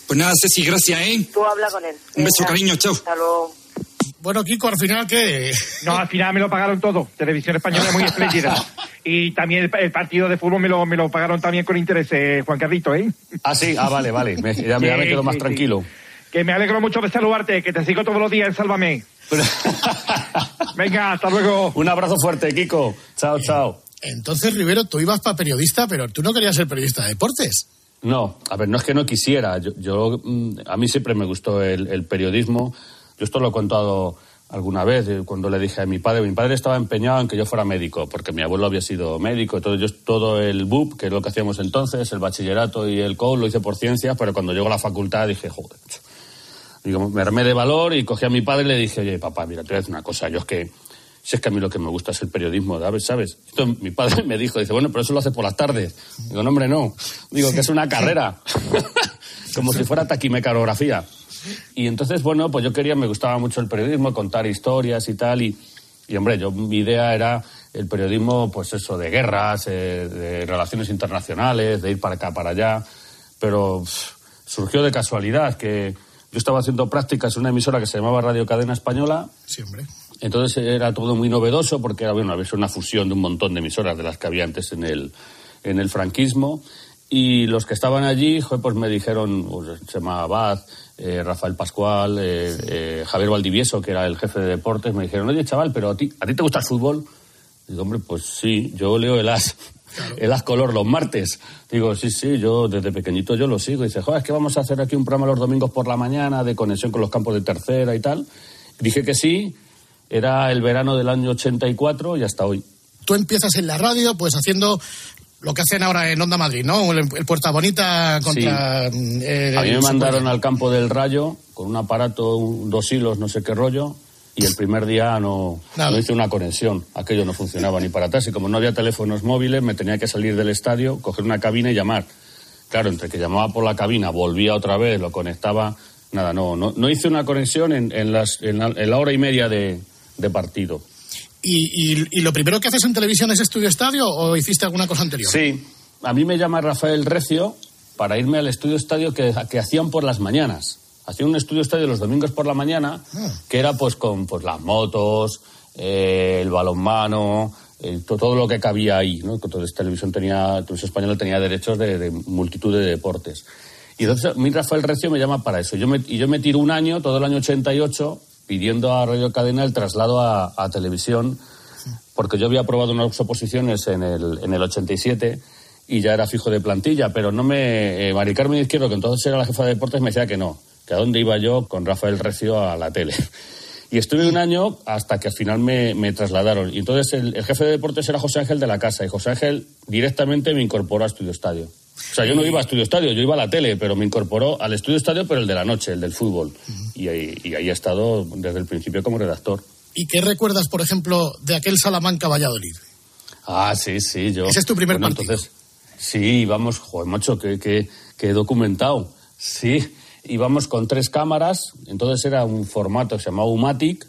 Pues nada, Ceci, gracias, ¿eh? Tú habla con él. Un beso, cariño, chao. Hasta luego. Bueno, Kiko, al final, ¿qué? No, al final me lo pagaron todo. Televisión Española muy espléndida. *laughs* Y también el, el partido de fútbol me lo, me lo pagaron también con interés, eh, Juan Carlito, ¿eh? Ah, sí, ah, vale, vale. Me- ya, me- ya me *laughs* Sí, quedo más sí, sí. tranquilo. Que me alegro mucho de saludarte, que te sigo todos los días en Sálvame. *laughs* Venga, hasta luego. Un abrazo fuerte, Kiko. Chao, chao. Entonces, Rivero, tú ibas para periodista, pero tú no querías ser periodista de deportes. No, a ver, no es que no quisiera. Yo, yo, mm, a mí siempre me gustó el, el periodismo. Yo esto lo he contado alguna vez eh, cuando le dije a mi padre. Mi padre estaba empeñado en que yo fuera médico, porque mi abuelo había sido médico. Entonces, yo todo el BUP, que es lo que hacíamos entonces, el bachillerato y el COU, lo hice por ciencias, pero cuando llegó a la facultad dije, joder. macho". Digo, me armé de valor y cogí a mi padre y le dije, oye, papá, mira, te voy a decir una cosa. Yo es que si es que a mí lo que me gusta es el periodismo, ¿sabes? ¿sabes? Entonces, mi padre me dijo, dice, bueno, pero eso lo hace por las tardes. Digo, no, hombre, no. Digo, que es una carrera. *laughs* Como si fuera taquimecanografía. Y entonces, bueno, pues yo quería, me gustaba mucho el periodismo, contar historias y tal. Y, y hombre, yo, mi idea era el periodismo, pues eso, de guerras, eh, de relaciones internacionales, de ir para acá, para allá. Pero pff, surgió de casualidad que yo estaba haciendo prácticas en una emisora que se llamaba Radio Cadena Española. Sí, hombre. Entonces era todo muy novedoso porque era bueno, había una fusión de un montón de emisoras de las que había antes en el, en el franquismo. Y los que estaban allí, pues me dijeron, pues, Chema Abad, eh, Rafael Pascual, eh, eh, Javier Valdivieso, que era el jefe de deportes, me dijeron, oye, chaval, pero a ti, ¿a ti te gusta el fútbol? Digo, hombre, pues sí, yo leo el As, el As Color los martes. Digo, sí, sí, yo desde pequeñito yo lo sigo. Y dice, joder, es que vamos a hacer aquí un programa los domingos por la mañana de conexión con los campos de tercera y tal. Dije que sí, era el verano del año 84 y hasta hoy. Tú empiezas en la radio, pues haciendo lo que hacen ahora en Onda Madrid, ¿no? El, el Puerta Bonita contra... eh, A mí me mandaron al campo del Rayo con un aparato, un- dos hilos, no sé qué rollo, y el primer día no, no hice una conexión. Aquello no funcionaba ni para atrás. Y como no había teléfonos móviles, me tenía que salir del estadio, coger una cabina y llamar. Claro, entre que llamaba por la cabina, volvía otra vez, lo conectaba. Nada, no, no, no hice una conexión en, en las, en, la, en la hora y media de, de partido. Y, y- y lo primero que haces en televisión es Estudio Estadio o hiciste alguna cosa anterior? Sí, a mí me llama Rafael Recio para irme al estudio estadio que, que hacían por las mañanas. Hacían un estudio estadio los domingos por la mañana que era pues con pues, las motos, eh, el balonmano, eh, to- todo lo que cabía ahí. ¿no? Entonces Televisión, tenía, Televisión Española tenía derechos de, de multitud de deportes. Y entonces mí Rafael Recio me llama para eso. Yo me, y yo me tiro un año, todo el año 88, pidiendo a Radio Cadena el traslado a, televisión porque yo había aprobado unas oposiciones en el, en el 87 y ya era fijo de plantilla, pero no me... Eh, Mari Izquierdo, que entonces era la jefa de deportes, me decía que no, que a dónde iba yo con Rafael Recio a la tele. Y estuve un año hasta que al final me, me trasladaron. Y entonces el, el jefe de deportes era José Ángel de la Casa y José Ángel directamente me incorporó a Estudio Estadio. O sea, yo no iba a Estudio Estadio, yo iba a la tele, pero me incorporó al Estudio Estadio, pero el de la noche, el del fútbol. y, ahí, y ahí he estado desde el principio como redactor. ¿Y qué recuerdas, por ejemplo, de aquel Salamanca-Valladolid? Ah, sí, sí, yo. Ese es tu primer Bueno, partido. Entonces, Sí, íbamos, joder, macho, que, que, que he documentado. Sí, íbamos con tres cámaras, entonces era un formato que se llamaba Umatic,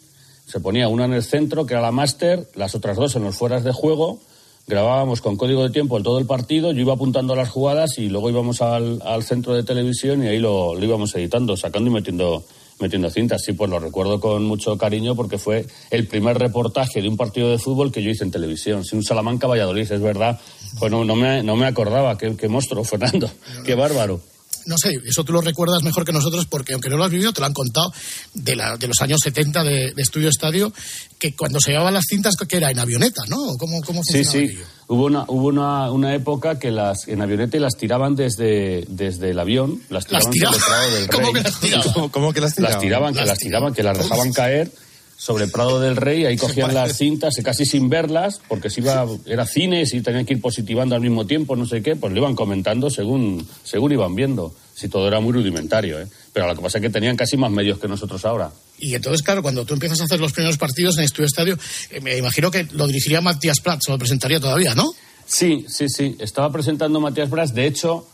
se ponía una en el centro, que era la máster, las otras dos en los fueras de juego, grabábamos con código de tiempo todo el partido, yo iba apuntando las jugadas y luego íbamos al, centro de televisión y ahí lo, íbamos editando, sacando y metiendo, metiendo cintas. Sí, pues lo recuerdo con mucho cariño porque fue el primer reportaje de un partido de fútbol que yo hice en televisión. Sí, un Salamanca Valladolid, es verdad. Pues no, no, me, no me acordaba, qué, qué monstruo, *laughs* Fernando, qué bárbaro. No sé, eso tú lo recuerdas mejor que nosotros porque aunque no lo has vivido, te lo han contado de, la, de los años 70 de, de Estudio Estadio, que cuando se llevaban las cintas, que era en avioneta, ¿no? ¿Cómo, cómo Sí, sí. Hubo una, hubo una, una época que las en avioneta y las tiraban desde, desde el avión, las tiraban sobre Prado del *laughs* Rey. *laughs* ¿Cómo que las tiraban? ¿Cómo, cómo que las tiraban? Las tiraban, que las tiraban, que las dejaban caer sobre Prado del Rey, ahí *laughs* cogían las cintas, casi sin verlas, porque si iba, era cine, si tenían que ir positivando al mismo tiempo, no sé qué, pues lo iban comentando según, según iban viendo. Si todo era muy rudimentario, ¿eh? Pero lo que pasa es que tenían casi más medios que nosotros ahora. Y entonces, claro, cuando tú empiezas a hacer los primeros partidos en Estudio Estadio, eh, me imagino que lo dirigiría Matías Prats, lo presentaría todavía, ¿no? Sí, sí, sí. Estaba presentando Matías Bras. De hecho,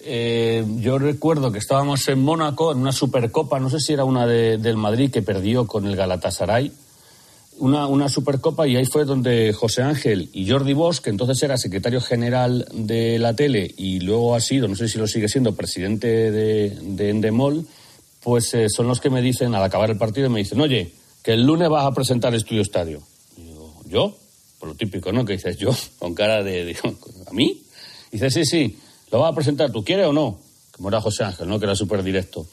eh, yo recuerdo que estábamos en Mónaco en una Supercopa, no sé si era una de- del Madrid que perdió con el Galatasaray, una, una Supercopa y ahí fue donde José Ángel y Jordi Bosch, que entonces era secretario general de la tele y luego ha sido, no sé si lo sigue siendo, presidente de, de Endemol, pues eh, son los que me dicen, al acabar el partido, me dicen, oye, que el lunes vas a presentar Estudio Estadio. Y digo, ¿yo? Por lo típico, ¿no? Que dices yo, *laughs* con cara de, digo, ¿a mí? Dice, sí, sí, lo vas a presentar, ¿tú quieres o no? Como era José Ángel, ¿no? Que era súper directo.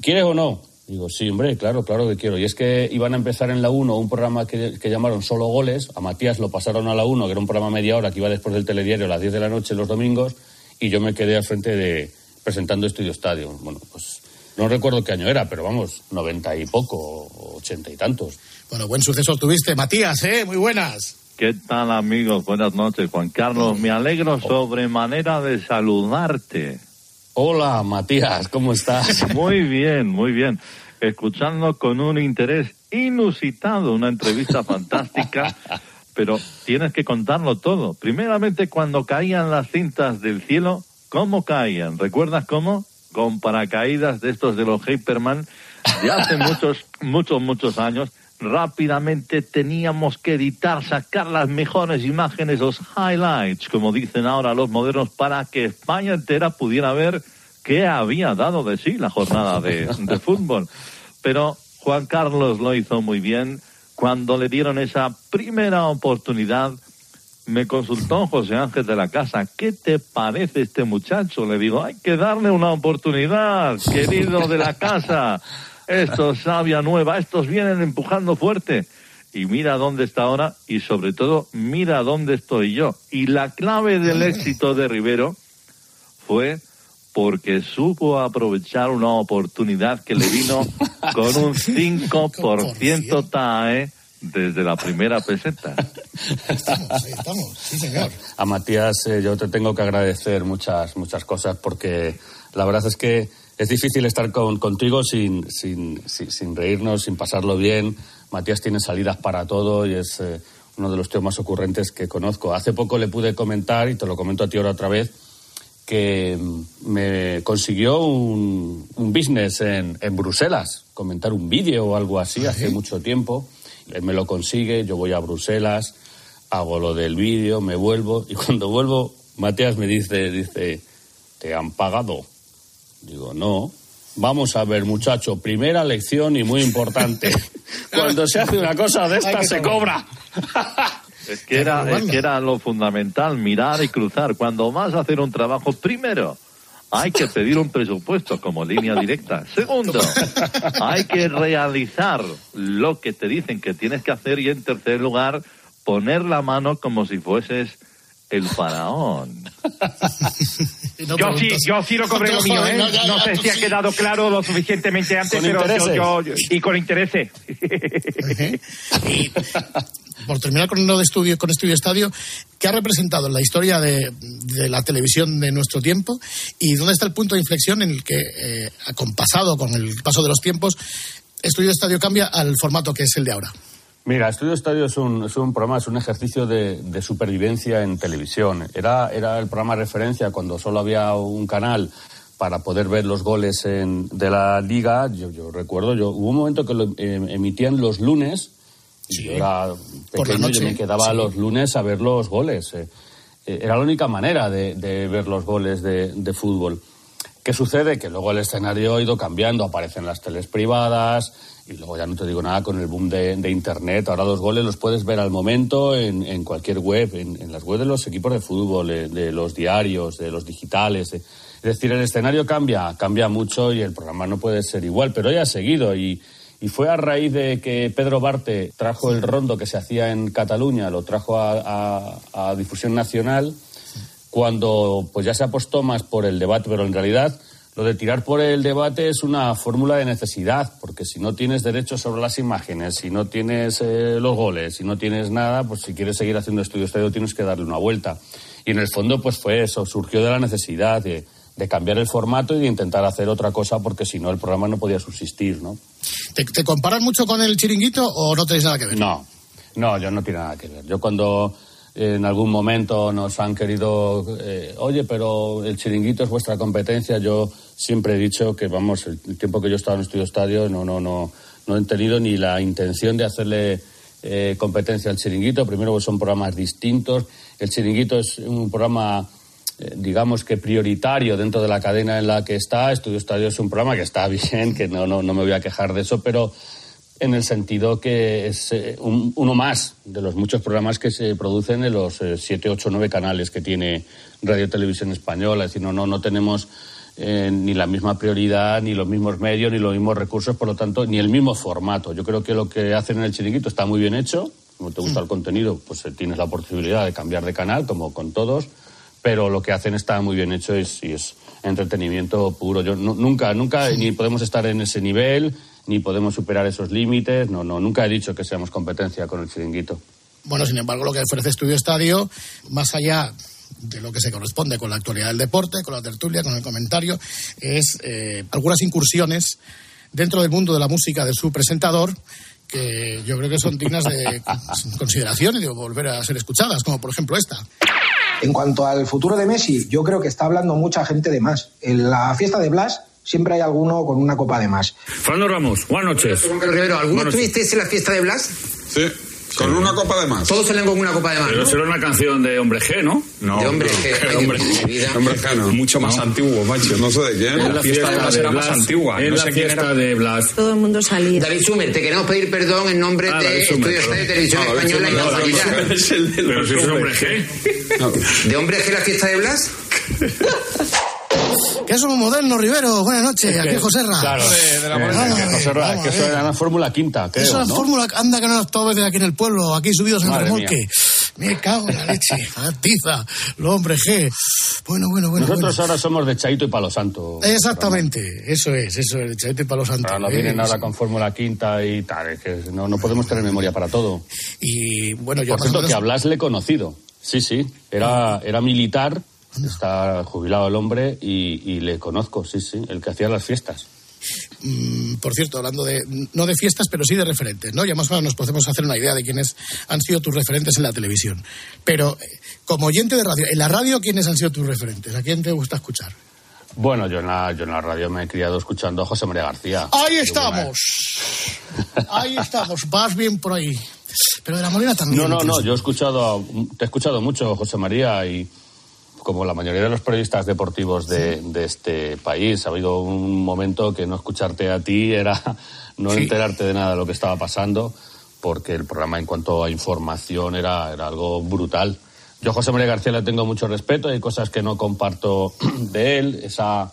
¿Quieres o no? Digo, sí, hombre, claro, claro que quiero. Y es que iban a empezar en la 1 un programa que, que llamaron Solo Goles. A Matías lo pasaron a la 1, que era un programa media hora que iba después del telediario a las 10 de la noche los domingos. Y yo me quedé al frente de presentando Estudio Estadio. Bueno, pues no recuerdo qué año era, pero vamos, 90 y poco, o 80 y tantos. Bueno, buen sucesor tuviste. Matías, ¿eh? Muy buenas. ¿Qué tal amigos? Buenas noches, Juan Carlos. Me alegro sobremanera de saludarte. Hola, Matías, ¿cómo estás? *laughs* Muy bien, muy bien. Escuchando con un interés inusitado una entrevista fantástica, pero tienes que contarlo todo. Primeramente, cuando caían las cintas del cielo, ¿cómo caían? ¿Recuerdas cómo? Con paracaídas de estos de los Hyperman de hace muchos, muchos, muchos años. Rápidamente teníamos que editar, sacar las mejores imágenes, los highlights, como dicen ahora los modernos, para que España entera pudiera ver qué había dado de sí la jornada de, de fútbol. Pero Juan Carlos lo hizo muy bien. Cuando le dieron esa primera oportunidad, me consultó José Ángel de la Casa. ¿Qué te parece este muchacho? Le digo, hay que darle una oportunidad, querido de la Casa. Esto es savia nueva, estos vienen empujando fuerte. Y mira dónde está ahora y sobre todo mira dónde estoy yo. Y la clave del éxito de Rivero fue porque supo aprovechar una oportunidad que le vino *laughs* con un 5% TAE desde la primera peseta. Estamos, sí, señor. A Matías eh, yo te tengo que agradecer muchas, muchas cosas porque la verdad es que es difícil estar con, contigo sin, sin, sin, sin reírnos, sin pasarlo bien. Matías tiene salidas para todo y es eh, uno de los tíos más ocurrentes que conozco. Hace poco le pude comentar, y te lo comento a ti ahora otra vez, que mm, me consiguió un, un business en, en Bruselas, comentar un vídeo o algo así hace mucho tiempo. Él me lo consigue, yo voy a Bruselas, hago lo del vídeo, me vuelvo y cuando vuelvo, Matías me dice, dice, ¿te han pagado? Digo, no. Vamos a ver, muchacho, primera lección y muy importante. *laughs* Cuando se hace una cosa de esta se cobra. Es que, era, es que era lo fundamental, mirar y cruzar. Cuando vas a hacer un trabajo, primero, hay que pedir un presupuesto como línea directa. Segundo, hay que realizar lo que te dicen que tienes que hacer. Y en tercer lugar, poner la mano como si fueses el faraón. *laughs* yo sí, yo sí lo cobré lo mío, ¿eh? No, sé si ha quedado claro lo suficientemente antes, pero yo, intereses. yo- yo- y con intereses. Por terminar con lo de estudio, con Estudio Estadio, ¿qué ha representado en la historia de, de la televisión de nuestro tiempo? ¿Y dónde está el punto de inflexión en el que, eh, acompasado con el paso de los tiempos, Estudio Estadio cambia al formato que es el de ahora? Mira, Estudio Estadio es un, es un programa, es un ejercicio de, de supervivencia en televisión. Era, era el programa de referencia cuando solo había un canal para poder ver los goles en- de la liga. Yo, yo recuerdo, yo, hubo un momento que lo eh, emitían los lunes. y yo era Por la noche, yo me quedaba sí. los lunes a ver los goles. eh. Eh, era la única manera de, de ver los goles de, de fútbol. ¿Qué sucede? Que luego el escenario ha ido cambiando, aparecen las teles privadas y luego ya no te digo nada con el boom de, de Internet. Ahora los goles los puedes ver al momento en, en cualquier web, en, las webs de los equipos de fútbol, de, de los diarios, de los digitales. de- es decir, el escenario cambia, cambia mucho y el programa no puede ser igual, pero ya ha seguido y, y fue a raíz de que Pedro Barte trajo el rondo que se hacía en Cataluña, lo trajo a, a- a difusión nacional cuando pues ya se apostó más por el debate, pero en realidad lo de tirar por el debate es una fórmula de necesidad, porque si no tienes derechos sobre las imágenes, si no tienes eh, los goles, si no tienes nada, pues si quieres seguir haciendo estudio estadio tienes que darle una vuelta. Y en el fondo pues fue eso, surgió de la necesidad de, de cambiar el formato y de intentar hacer otra cosa, porque si no el programa no podía subsistir, ¿no? ¿Te, te comparas mucho con el chiringuito o no tenéis nada que ver? No, no, yo no tiene nada que ver. Yo cuando en algún momento nos han querido, eh, oye, pero el chiringuito es vuestra competencia, yo siempre he dicho que, vamos, el, tiempo que yo he estado en Estudio Estadio no, no, no, no he tenido ni la intención de hacerle eh, competencia al chiringuito. Primero, pues son programas distintos. El chiringuito es un programa eh, digamos que prioritario dentro de la cadena en la que está. Estudio Estadio es un programa que está *laughs* bien, que no, no, no me voy a quejar de eso, pero en el sentido que es eh, un- uno más de los muchos programas que se producen en los eh, siete, ocho, nueve canales que tiene Radio Televisión Española. Es decir, no, no, no tenemos eh, ni la misma prioridad, ni los mismos medios, ni los mismos recursos, por lo tanto, ni el mismo formato. Yo creo que lo que hacen en el chiringuito está muy bien hecho. Como te gusta el contenido, pues eh, tienes la posibilidad de cambiar de canal, como con todos pero lo que hacen está muy bien hecho y es, y es entretenimiento puro. Yo nu- nunca, nunca, ni podemos estar en ese nivel, ni podemos superar esos límites. No, no, nunca he dicho que seamos competencia con el chiringuito. Bueno, sin embargo, lo que ofrece Estudio Estadio, más allá de lo que se corresponde con la actualidad del deporte, con la tertulia, con el comentario, es eh, algunas incursiones dentro del mundo de la música de su presentador que yo creo que son dignas de *laughs* consideración y de volver a ser escuchadas, como por ejemplo esta. En cuanto al futuro de Messi, yo creo que está hablando mucha gente de más. En la fiesta de Blas siempre hay alguno con una copa de más. Fernando Ramos, buenas noches. Rivero, ¿alguno estuvisteis en la fiesta de Blas? Sí, con una copa de más. Todos salen con una copa de más. Pero ¿no? será una canción de Hombre G, ¿no? No. De Hombre. G, Hombre, de mi vida. Hombre G, no. Mucho más No. antiguo, macho. No sé de quién. En la fiesta de Blas era más antigua. En No la sé quién fiesta era. de Blas. Todo el mundo salía. David Sumer, te queremos pedir perdón en nombre Ah, de David Sumer, Estudio perdón. Estadio Televisión Ah, Española y la de los Pero si es Hombre G. ¿De Hombre G la fiesta de Blas? Que somos modernos, Rivero. Buenas noches, aquí José Ra. Claro, Vamos a ver, José Ra, es que eso era una fórmula quinta, creo, Esa ¿no? fórmula, anda que no nos tomes de aquí en el pueblo, aquí subidos en el remolque. Me cago en la leche, *laughs* atiza, lo hombre G. Bueno, bueno, bueno. Nosotros bueno. ahora somos de Chaito y Palo Santo. Exactamente, eso es, eso es, Chaito y Palo Santo. Ahora no eh, vienen ahora sí. con fórmula quinta y tal, es que no, no podemos tener memoria para todo. Y bueno, yo Por cierto, que a Blas le he conocido. Sí, sí. Era, era militar, está jubilado el hombre y, y le conozco, sí, sí. El que hacía las fiestas. Mm, por cierto, hablando de, no de fiestas, pero sí de referentes, ¿no? Ya más o menos nos podemos hacer una idea de quiénes han sido tus referentes en la televisión. Pero, eh, como oyente de radio, en la radio, ¿quiénes han sido tus referentes? ¿A quién te gusta escuchar? Bueno, yo en la, yo en la radio me he criado escuchando a José María García. Ahí estamos. *laughs* Ahí estamos. Vas bien por ahí. Pero de la Molina también. No, no, no, yo he escuchado, a- te he escuchado mucho, José María, y como la mayoría de los periodistas deportivos de, de este país, ha habido un momento que no escucharte a ti era *laughs* no Sí. enterarte de nada de lo que estaba pasando, porque el programa en cuanto a información era, era algo brutal. Yo a José María García le tengo mucho respeto, hay cosas que no comparto *clears throat* de él, esa,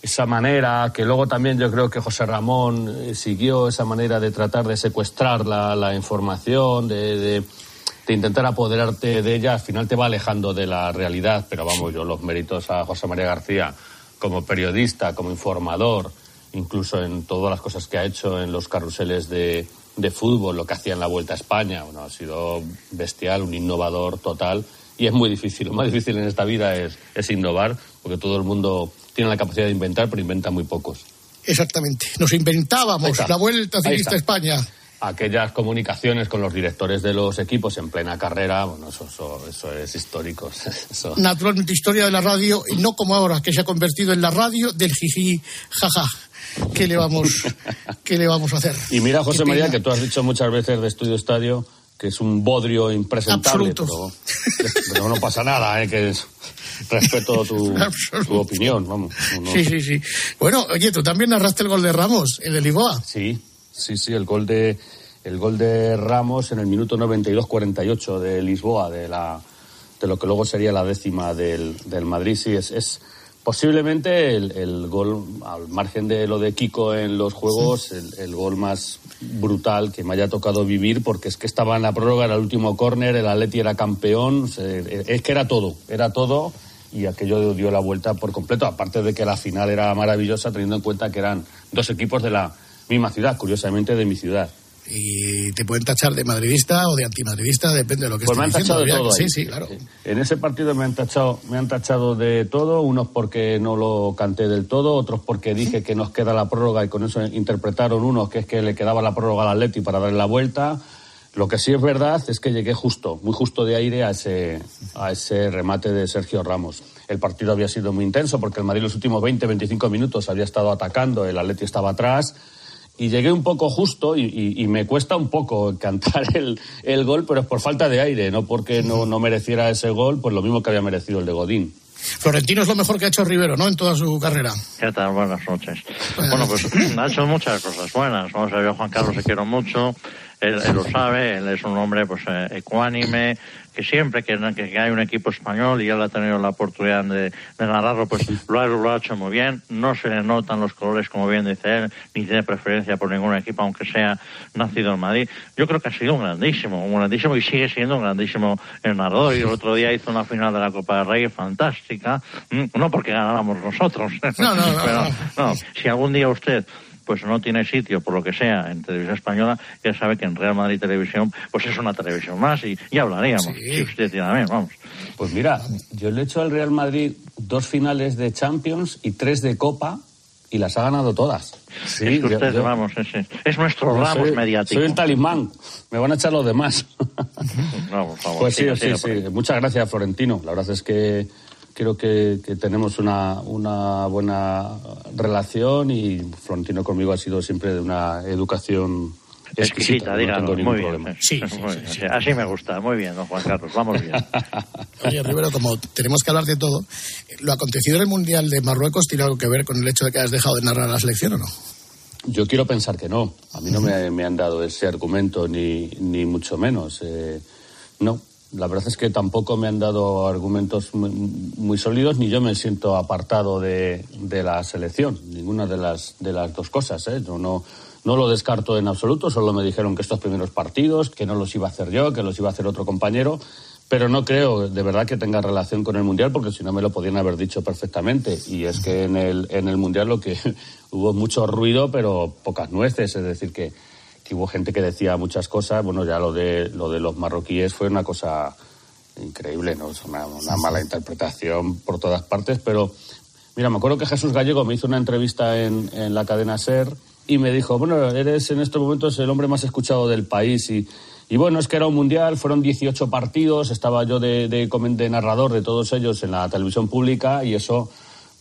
esa manera que luego también yo creo que José Ramón eh, siguió esa manera de tratar de secuestrar la, la información, de, de- de intentar apoderarte de ella, al final te va alejando de la realidad, pero vamos, yo los méritos a José María García como periodista, como informador, incluso en todas las cosas que ha hecho en los carruseles de, de fútbol, lo que hacía en la Vuelta a España, bueno, ha sido bestial, un innovador total y es muy difícil. Lo más difícil en esta vida es, es innovar, porque todo el mundo tiene la capacidad de inventar, pero inventa muy pocos. Exactamente. Nos inventábamos la Vuelta Ciclista a España. Aquellas comunicaciones con los directores de los equipos en plena carrera, bueno, eso, eso, eso es histórico. *laughs* Eso- Naturalmente, historia de la radio, y no como ahora, que se ha convertido en la radio del jiji, jaja. ¿Qué le vamos, *laughs* qué le vamos a hacer? Y mira, José María, que tú has dicho muchas veces de Estudio Estadio que es un bodrio impresentable, pero, pero no pasa nada, ¿eh? que es- respeto tu, *laughs* tu opinión, vamos. no- Sí, sí, sí. Bueno, oye, tú también narraste el gol de Ramos, el de Lisboa. Sí, sí, sí, el gol de el gol de Ramos en el minuto 92-48 de Lisboa, de la de lo que luego sería la décima del, del Madrid, sí, es, es posiblemente el, el gol, al margen de lo de Kiko en los juegos, el, el gol más brutal que me haya tocado vivir, porque es que estaba en la prórroga, era el último córner, el Atleti era campeón, es que era todo, era todo, y aquello dio la vuelta por completo, aparte de que la final era maravillosa, teniendo en cuenta que eran dos equipos de la misma ciudad, curiosamente de mi ciudad. Y te pueden tachar de madridista o de antimadridista, depende de lo que Pues me han estés diciendo. tachado de todo. Sí, ahí. sí, claro. En ese partido me han tachado, me han tachado de todo, unos porque no lo canté del todo, otros porque dije que nos queda la prórroga y con eso interpretaron unos que es que le quedaba la prórroga al Atleti para darle la vuelta. Lo que sí es verdad es que llegué justo, muy justo de aire a ese, a ese remate de Sergio Ramos. El partido había sido muy intenso porque el Madrid los últimos 20-25 minutos había estado atacando, el Atleti estaba atrás y llegué un poco justo y, y- y me cuesta un poco cantar *laughs* el, el gol, pero es por falta de aire, no porque no, no mereciera ese gol, pues lo mismo que había merecido el de Godín. Florentino es lo mejor que ha hecho Rivero, ¿no? En toda su carrera. ¿Qué tal? Buenas noches. Bueno, pues *clears throat* ha hecho muchas cosas buenas. Vamos a ver, Juan Carlos le quiero mucho. Él, él lo sabe, él es un hombre pues eh, ecuánime, que siempre que, que- hay un equipo español y él ha tenido la oportunidad de, de narrarlo, pues lo ha, lo ha hecho muy bien. No se le notan los colores, como bien dice él, ni tiene preferencia por ningún equipo, aunque sea nacido en Madrid. Yo creo que ha sido un grandísimo, un grandísimo y sigue siendo un grandísimo eh, narrador. Y el otro día hizo una final de la Copa del Rey fantástica, no porque ganáramos nosotros, *laughs* No, no, no, pero no. no, si algún día usted pues no tiene sitio por lo que sea en televisión española, ya sabe que en Real Madrid Televisión pues es una televisión más y ya hablaríamos, si usted tiene a mí, vamos. Pues mira, yo le he hecho al Real Madrid dos finales de Champions y tres de Copa y las ha ganado todas. Sí, es que usted, yo- vamos, es, es nuestro Ramos soy- mediático. Soy el talismán, me van a echar los demás. No, por favor, Pues sí, sí, sí. ahí. Muchas gracias, Florentino. La verdad es que creo que, que tenemos una, una buena relación y Florentino conmigo ha sido siempre de una educación exquisita. Exquisita, no muy bien. problema. Sí, *laughs* muy bien, así- Así me gusta, muy bien, don Juan Carlos, vamos bien. *laughs* Oye, Rivero, como tenemos que hablar de todo, ¿lo acontecido en el Mundial de Marruecos tiene algo que ver con el hecho de que has dejado de narrar la selección o no? Yo quiero pensar que no. A mí no me, me han dado ese argumento, ni, ni mucho menos. Eh, no, la verdad es que tampoco me han dado argumentos muy, muy sólidos, ni yo me siento apartado de, de la selección. Ninguna de las, de las dos cosas. ¿eh? Yo no, no lo descarto en absoluto. Solo me dijeron que estos primeros partidos, que no los iba a hacer yo, que los iba a hacer otro compañero. Pero no creo de verdad que tenga relación con el Mundial, porque si no me lo podían haber dicho perfectamente. Y es que en el, en el Mundial lo que *laughs* hubo mucho ruido, pero pocas nueces. Es decir, que, que hubo gente que decía muchas cosas. Bueno, ya lo de, lo de los marroquíes fue una cosa increíble, ¿no? Es una, una mala interpretación por todas partes, pero mira, me acuerdo que Jesús Gallego me hizo una entrevista en, en la cadena SER y me dijo, bueno, eres en estos momentos el hombre más escuchado del país y, y bueno, es que era un mundial, fueron 18 partidos, estaba yo de, de, de narrador de todos ellos en la televisión pública y eso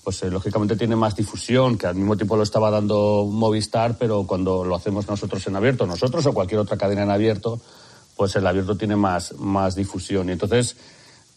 pues eh, lógicamente tiene más difusión, que al mismo tiempo lo estaba dando Movistar, pero cuando lo hacemos nosotros en abierto, nosotros o cualquier otra cadena en abierto, pues el abierto tiene más, más difusión. Y entonces,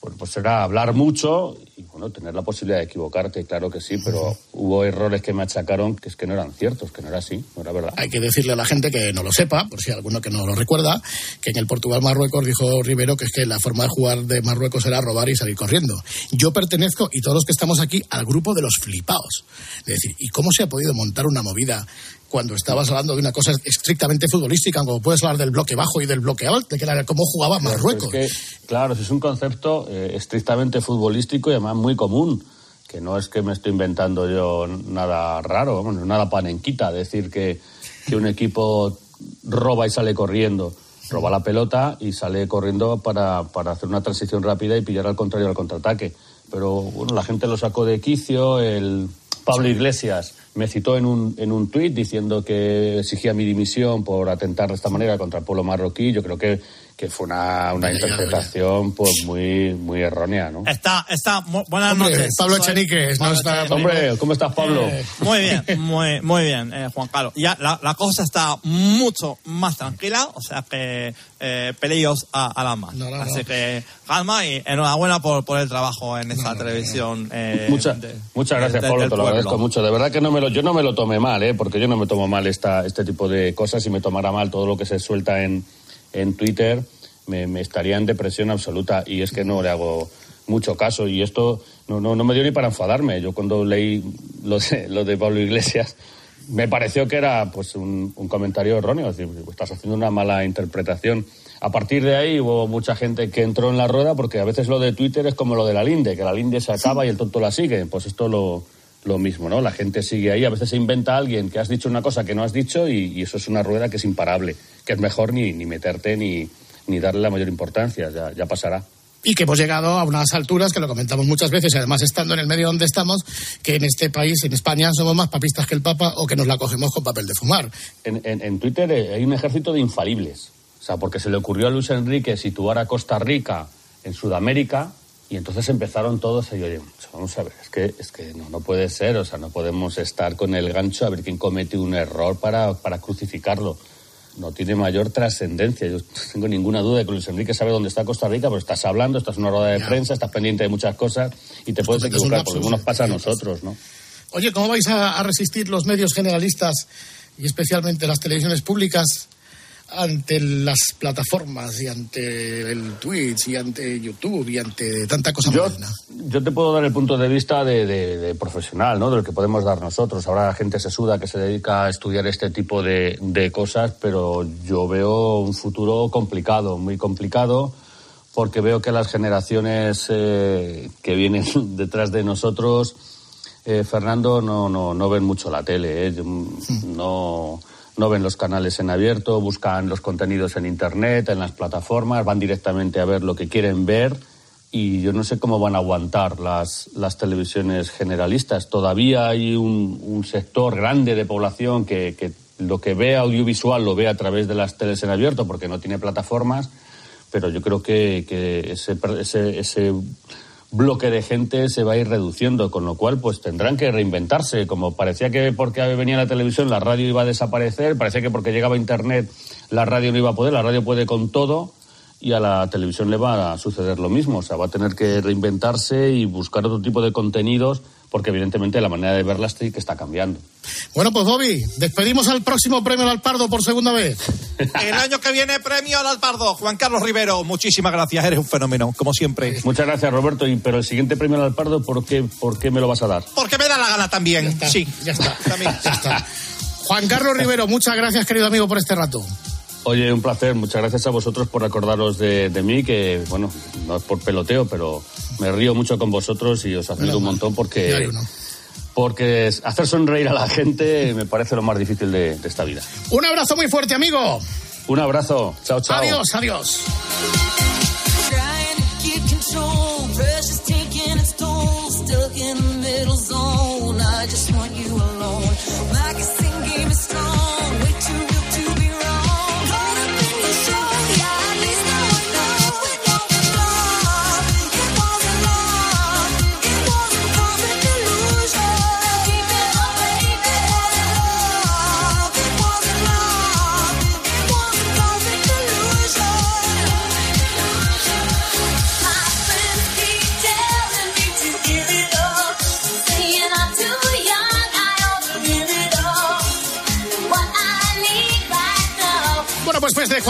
bueno, pues será hablar mucho y bueno, tener la posibilidad de equivocarte, claro que sí, pero hubo errores que me achacaron que es que no eran ciertos, que no era así, no era verdad. Hay que decirle a la gente que no lo sepa, por si alguno que no lo recuerda, que en el Portugal-Marruecos dijo Rivero que es que la forma de jugar de Marruecos era robar y salir corriendo. Yo pertenezco, y todos los que estamos aquí, al grupo de los flipaos. Es decir, ¿y cómo se ha podido montar una movida cuando estabas hablando de una cosa estrictamente futbolística, como puedes hablar del bloque bajo y del bloque alto, de que era cómo jugaba Marruecos? Es que, claro, es un concepto eh, estrictamente futbolístico y además muy común, que no es que me estoy inventando yo nada raro, vamos, nada panenquita, decir que, que un equipo roba y sale corriendo. Roba la pelota y sale corriendo para, para hacer una transición rápida y pillar al contrario al contraataque. Pero bueno, la gente lo sacó de quicio, el Pablo Iglesias me citó en un, en un tuit diciendo que exigía mi dimisión por atentar de esta manera contra el pueblo marroquí. Yo creo que, que fue una, una interpretación pues muy, muy errónea, ¿no? Está, está, buenas Hombre, noches. Pablo Soy- Echenique, no Pablo está- Echenique. Hombre, ¿cómo estás, Pablo? Eh, muy bien, *laughs* muy, muy bien, eh, Juan Carlos. Ya la, la cosa está mucho más tranquila, o sea que eh, peleos a, a la más. no, Así no. que calma y enhorabuena por, por el trabajo en esta televisión. eh, Mucha- de- muchas gracias, de- Pablo, te lo agradezco mucho. De verdad que no me lo, yo no me lo tomé mal, ¿eh? porque yo no me tomo mal esta, este tipo de cosas. Si me tomara mal todo lo que se suelta en, en Twitter, me, me estaría en depresión absoluta. Y es que no le hago mucho caso. Y esto no, no, no me dio ni para enfadarme. Yo cuando leí lo de, *laughs* lo de Pablo Iglesias, me pareció que era pues un, un comentario erróneo. Es decir, estás haciendo una mala interpretación. A partir de ahí hubo mucha gente que entró en la rueda porque a veces lo de Twitter es como lo de la linde, que la linde se acaba y el tonto la sigue. Pues esto lo, lo mismo, ¿no? La gente sigue ahí. A veces se inventa alguien que has dicho una cosa que no has dicho y, y eso es una rueda que es imparable, que es mejor ni, ni meterte ni, ni darle la mayor importancia. Ya, ya pasará. y que hemos llegado a unas alturas que lo comentamos muchas veces, y además estando en el medio donde estamos, que en este país, en España, somos más papistas que el Papa o que nos la cogemos con papel de fumar. En, en- en Twitter eh, hay un ejército de infalibles. O sea, porque se le ocurrió a Luis Enrique situar a Costa Rica en Sudamérica y entonces empezaron todos a decir, oye, vamos a ver, es que, es que no, no puede ser, o sea, no podemos estar con el gancho a ver quién comete un error para, para crucificarlo. No tiene mayor trascendencia. Yo no tengo ninguna duda de que Luis Enrique sabe dónde está Costa Rica, pero estás hablando, estás en una rueda de prensa, estás pendiente de muchas cosas y te puedes equivocar, porque nos pasa a nosotros, ¿no? Oye, ¿cómo vais a, a resistir los medios generalistas y especialmente las televisiones públicas ante las plataformas y ante el Twitch y ante YouTube y ante tanta cosa Yo, moderna? yo te puedo dar el punto de vista de, de- de profesional, ¿no? De lo que podemos dar nosotros. Ahora la gente se suda que se dedica a estudiar este tipo de, de cosas, pero yo veo un futuro complicado, muy complicado, porque veo que las generaciones eh, que vienen *laughs* detrás de nosotros, eh, Fernando, no, no, no ven mucho la tele, ¿eh? no, no ven los canales en abierto, buscan los contenidos en Internet, en las plataformas, van directamente a ver lo que quieren ver y yo no sé cómo van a aguantar las, las televisiones generalistas. Todavía hay un, sector grande de población que, que lo que ve audiovisual lo ve a través de las teles en abierto porque no tiene plataformas, pero yo creo que, que ese, ese, ese bloque de gente se va a ir reduciendo, con lo cual pues tendrán que reinventarse. Como parecía que porque venía la televisión la radio iba a desaparecer, parecía que porque llegaba Internet la radio no iba a poder, la radio puede con todo y a la televisión le va a suceder lo mismo. O sea, va a tener que reinventarse y buscar otro tipo de contenidos porque evidentemente la manera de verlas que está cambiando. Bueno, pues Bobby, despedimos al próximo premio al Pardo por segunda vez. *laughs* El año que viene premio al Alpardo. Juan Carlos Rivero, muchísimas gracias. Eres un fenómeno, como siempre. Muchas gracias, Roberto. Y, pero el siguiente premio al Alpardo, ¿por qué, ¿por qué me lo vas a dar? Porque me da la gana también. sí, ya está. Ya está. Juan Carlos Rivero, muchas gracias, querido amigo, por este rato. Oye, un placer. Muchas gracias a vosotros por acordaros de, de mí, que, bueno, no es por peloteo, pero me río mucho con vosotros y os admiro un montón porque, porque hacer sonreír a la gente me parece lo más difícil de, de esta vida. Un abrazo muy fuerte, amigo. Un abrazo. Chao, chao. Adiós, adiós.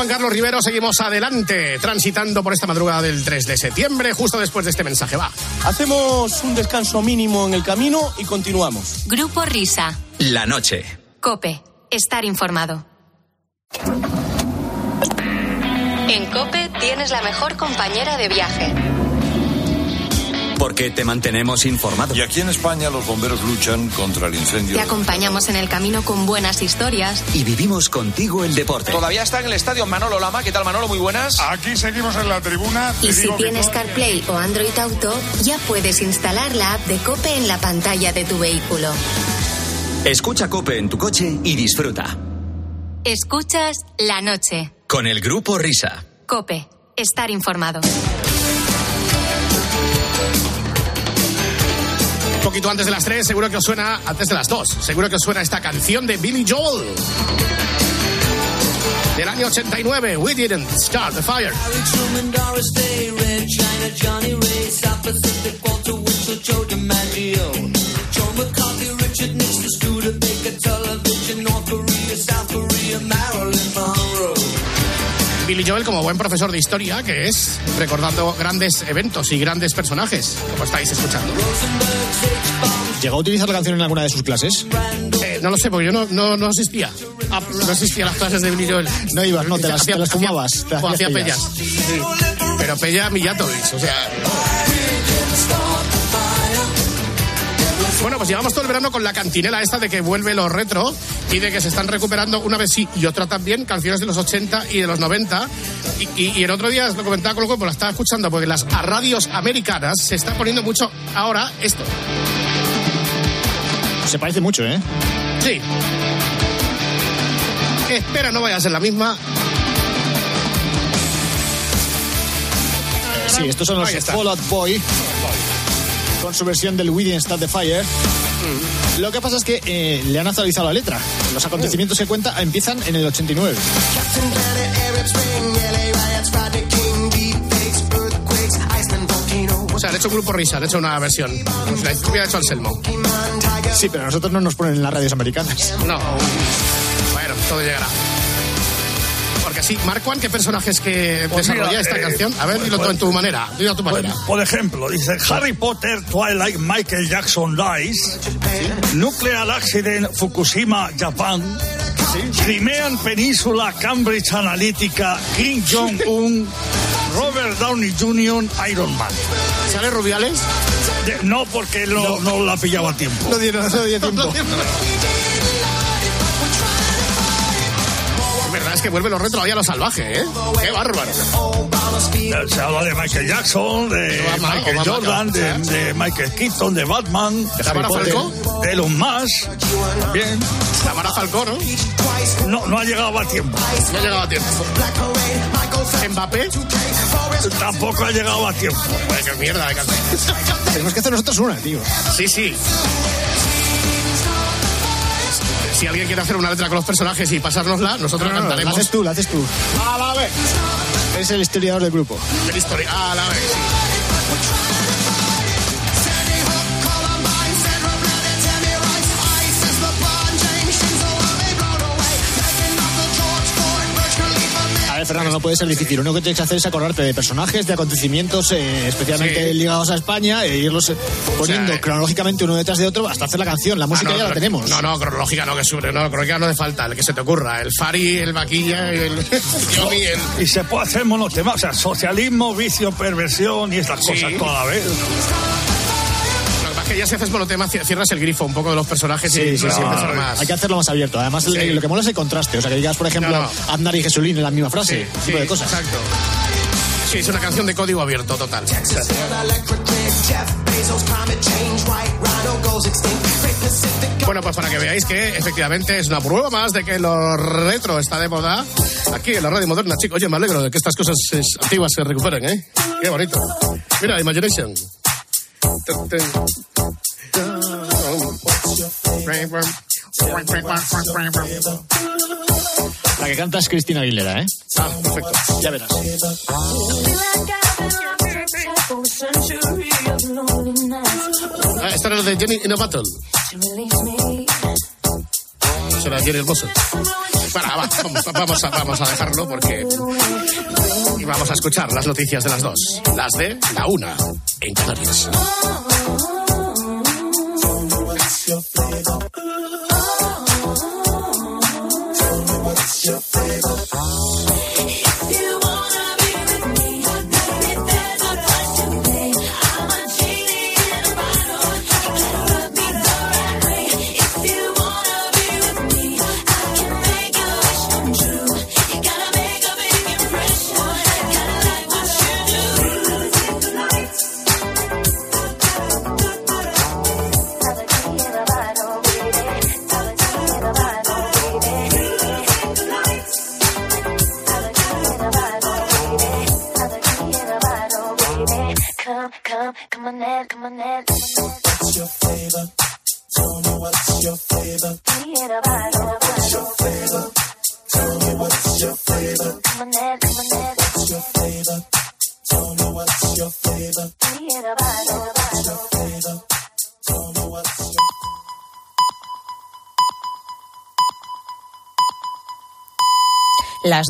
Juan Carlos Rivero seguimos adelante, transitando por esta madrugada del 3 de septiembre, justo después de este mensaje. Va. Hacemos un descanso mínimo en el camino y continuamos. Grupo Risa. La noche. Cope. Estar informado. En Cope tienes la mejor compañera de viaje. Porque te mantenemos informado. Y aquí en España los bomberos luchan contra el incendio. Te acompañamos en el camino con buenas historias. Y vivimos contigo el deporte. Todavía está en el estadio Manolo Lama. ¿Qué tal, Manolo? Muy buenas. Aquí seguimos en la tribuna. Y si tienes CarPlay o Android Auto, ya puedes instalar la app de Cope en la pantalla de tu vehículo. Escucha Cope en tu coche y disfruta. Escuchas la noche. Con el grupo Risa. Cope. Estar informado. Poquito antes de las 3, seguro que os suena, antes de las 2, seguro que os suena esta canción de Billy Joel. Del año 89, We Didn't Start the Fire. Billy Joel como buen profesor de historia que es, recordando grandes eventos y grandes personajes, como estáis escuchando. ¿Llegó a utilizar la canción en alguna de sus clases? Eh, no lo sé, porque yo no, no, no asistía. Ah, no asistía a las clases de Billy Joel. No ibas, no, te las, Hacía- te las hacía- fumabas. te hacía pellas. pellas. Sí. Pero Pella Millatovic, o sea. Bueno, pues llevamos todo el verano con la cantinela esta de que vuelve lo retro y de que se están recuperando una vez sí y otra también canciones de los 80 y de los 90. Y, y- y el otro día os lo comentaba con el cuerpo, la estaba escuchando porque las a radios americanas se está poniendo mucho ahora esto. Se parece mucho, ¿eh? Sí. Espera, no vaya a ser la misma. Sí, estos son los. Fall Out Boy con su versión del We Didn't Start the Fire. Lo que pasa es que eh, le han actualizado la letra. Los acontecimientos que cuenta empiezan en el 89. O sea, han hecho un grupo risa, han hecho una versión. Pues la hubiera hecho Anselmo. Sí, pero a nosotros no nos ponen en las radios americanas. No. Bueno, todo llegará. Sí, Marcuan, ¿qué personajes que Pues desarrolla mira, esta eh, canción? A ver, dilo tú en tu manera. Dilo a tu manera. Por ejemplo, dice Harry Potter, Twilight, Michael Jackson Dies, Nuclear Accident, Fukushima, Japan, Crimean Península, Cambridge Analytica, Kim Jong-un, Robert Downey Jr., Iron Man. ¿Sale Rubiales? De- no, porque no, no la pillaba a tiempo. No dio, no dio *laughs* tiempo. Verdad es que vuelve los retro a lo salvaje, ¿eh? ¡Qué bárbaro! Se habla de Michael Jackson, de Obama, Michael Obama, Jordan, de, Michael Keaton, de Batman, ¿De Tamara Falcó? de Elon Musk, también. Tamara Falcó, ¿no? No, no ha llegado a tiempo. No ha llegado a tiempo. ¿Mbappé? Tampoco ha llegado a tiempo. Pues qué mierda de. Tenemos que hacer nosotros una, tío. Sí, sí. Si alguien quiere hacer una letra con los personajes y pasárnosla, nosotros No, no, no, la cantaremos. haces tú, la haces tú. A la vez. Es el historiador del grupo. El historia. A la vez. Fernando, no puede ser difícil. Lo único que tienes que hacer es acordarte de personajes, de acontecimientos, eh, especialmente Sí. ligados a España, e irlos eh, poniendo cronológicamente uno detrás de otro hasta hacer la canción. La música Ah, no, ya la tenemos. No, no, cronológica no, que sube. No, cronológica no hace falta. El que se te ocurra. El Fari, el Vaquilla, el. *laughs* Yomi, el. Y se puede hacer monotema, o sea, socialismo, vicio, perversión y estas Sí. cosas toda la vez. Que ya si haces monotema, ci- cierras el grifo un poco de los personajes y Sí, sí, y sí. no, más. Hay que hacerlo más abierto. Además, Sí. lo que mola es el contraste. O sea, que digas, por ejemplo, No, no. Aznar y Jesulín en la misma frase. Sí, sí, tipo de cosas. Exacto. Sí, es una canción de código abierto total. Bueno, pues para que veáis que efectivamente es una prueba más de que lo retro está de moda aquí en la radio moderna, chicos. Oye, me alegro de que estas cosas antiguas se recuperen, ¿eh? Qué bonito. Mira, Imagination. La que canta es Cristina Aguilera, ¿eh? Ah, perfecto. Ya verás. Ah, esta era la de Jenny in a Battle. Será Jenny Hermoso. Bueno, va, vamos, vamos a, vamos a dejarlo porque. Y vamos a escuchar las noticias de las dos. Las de la una en Canarias. What's your flavor? What's your flavor. What's your flavor? Tell me what's your flavor. What's your flavor? What's your flavor. What's your flavor? What's your Las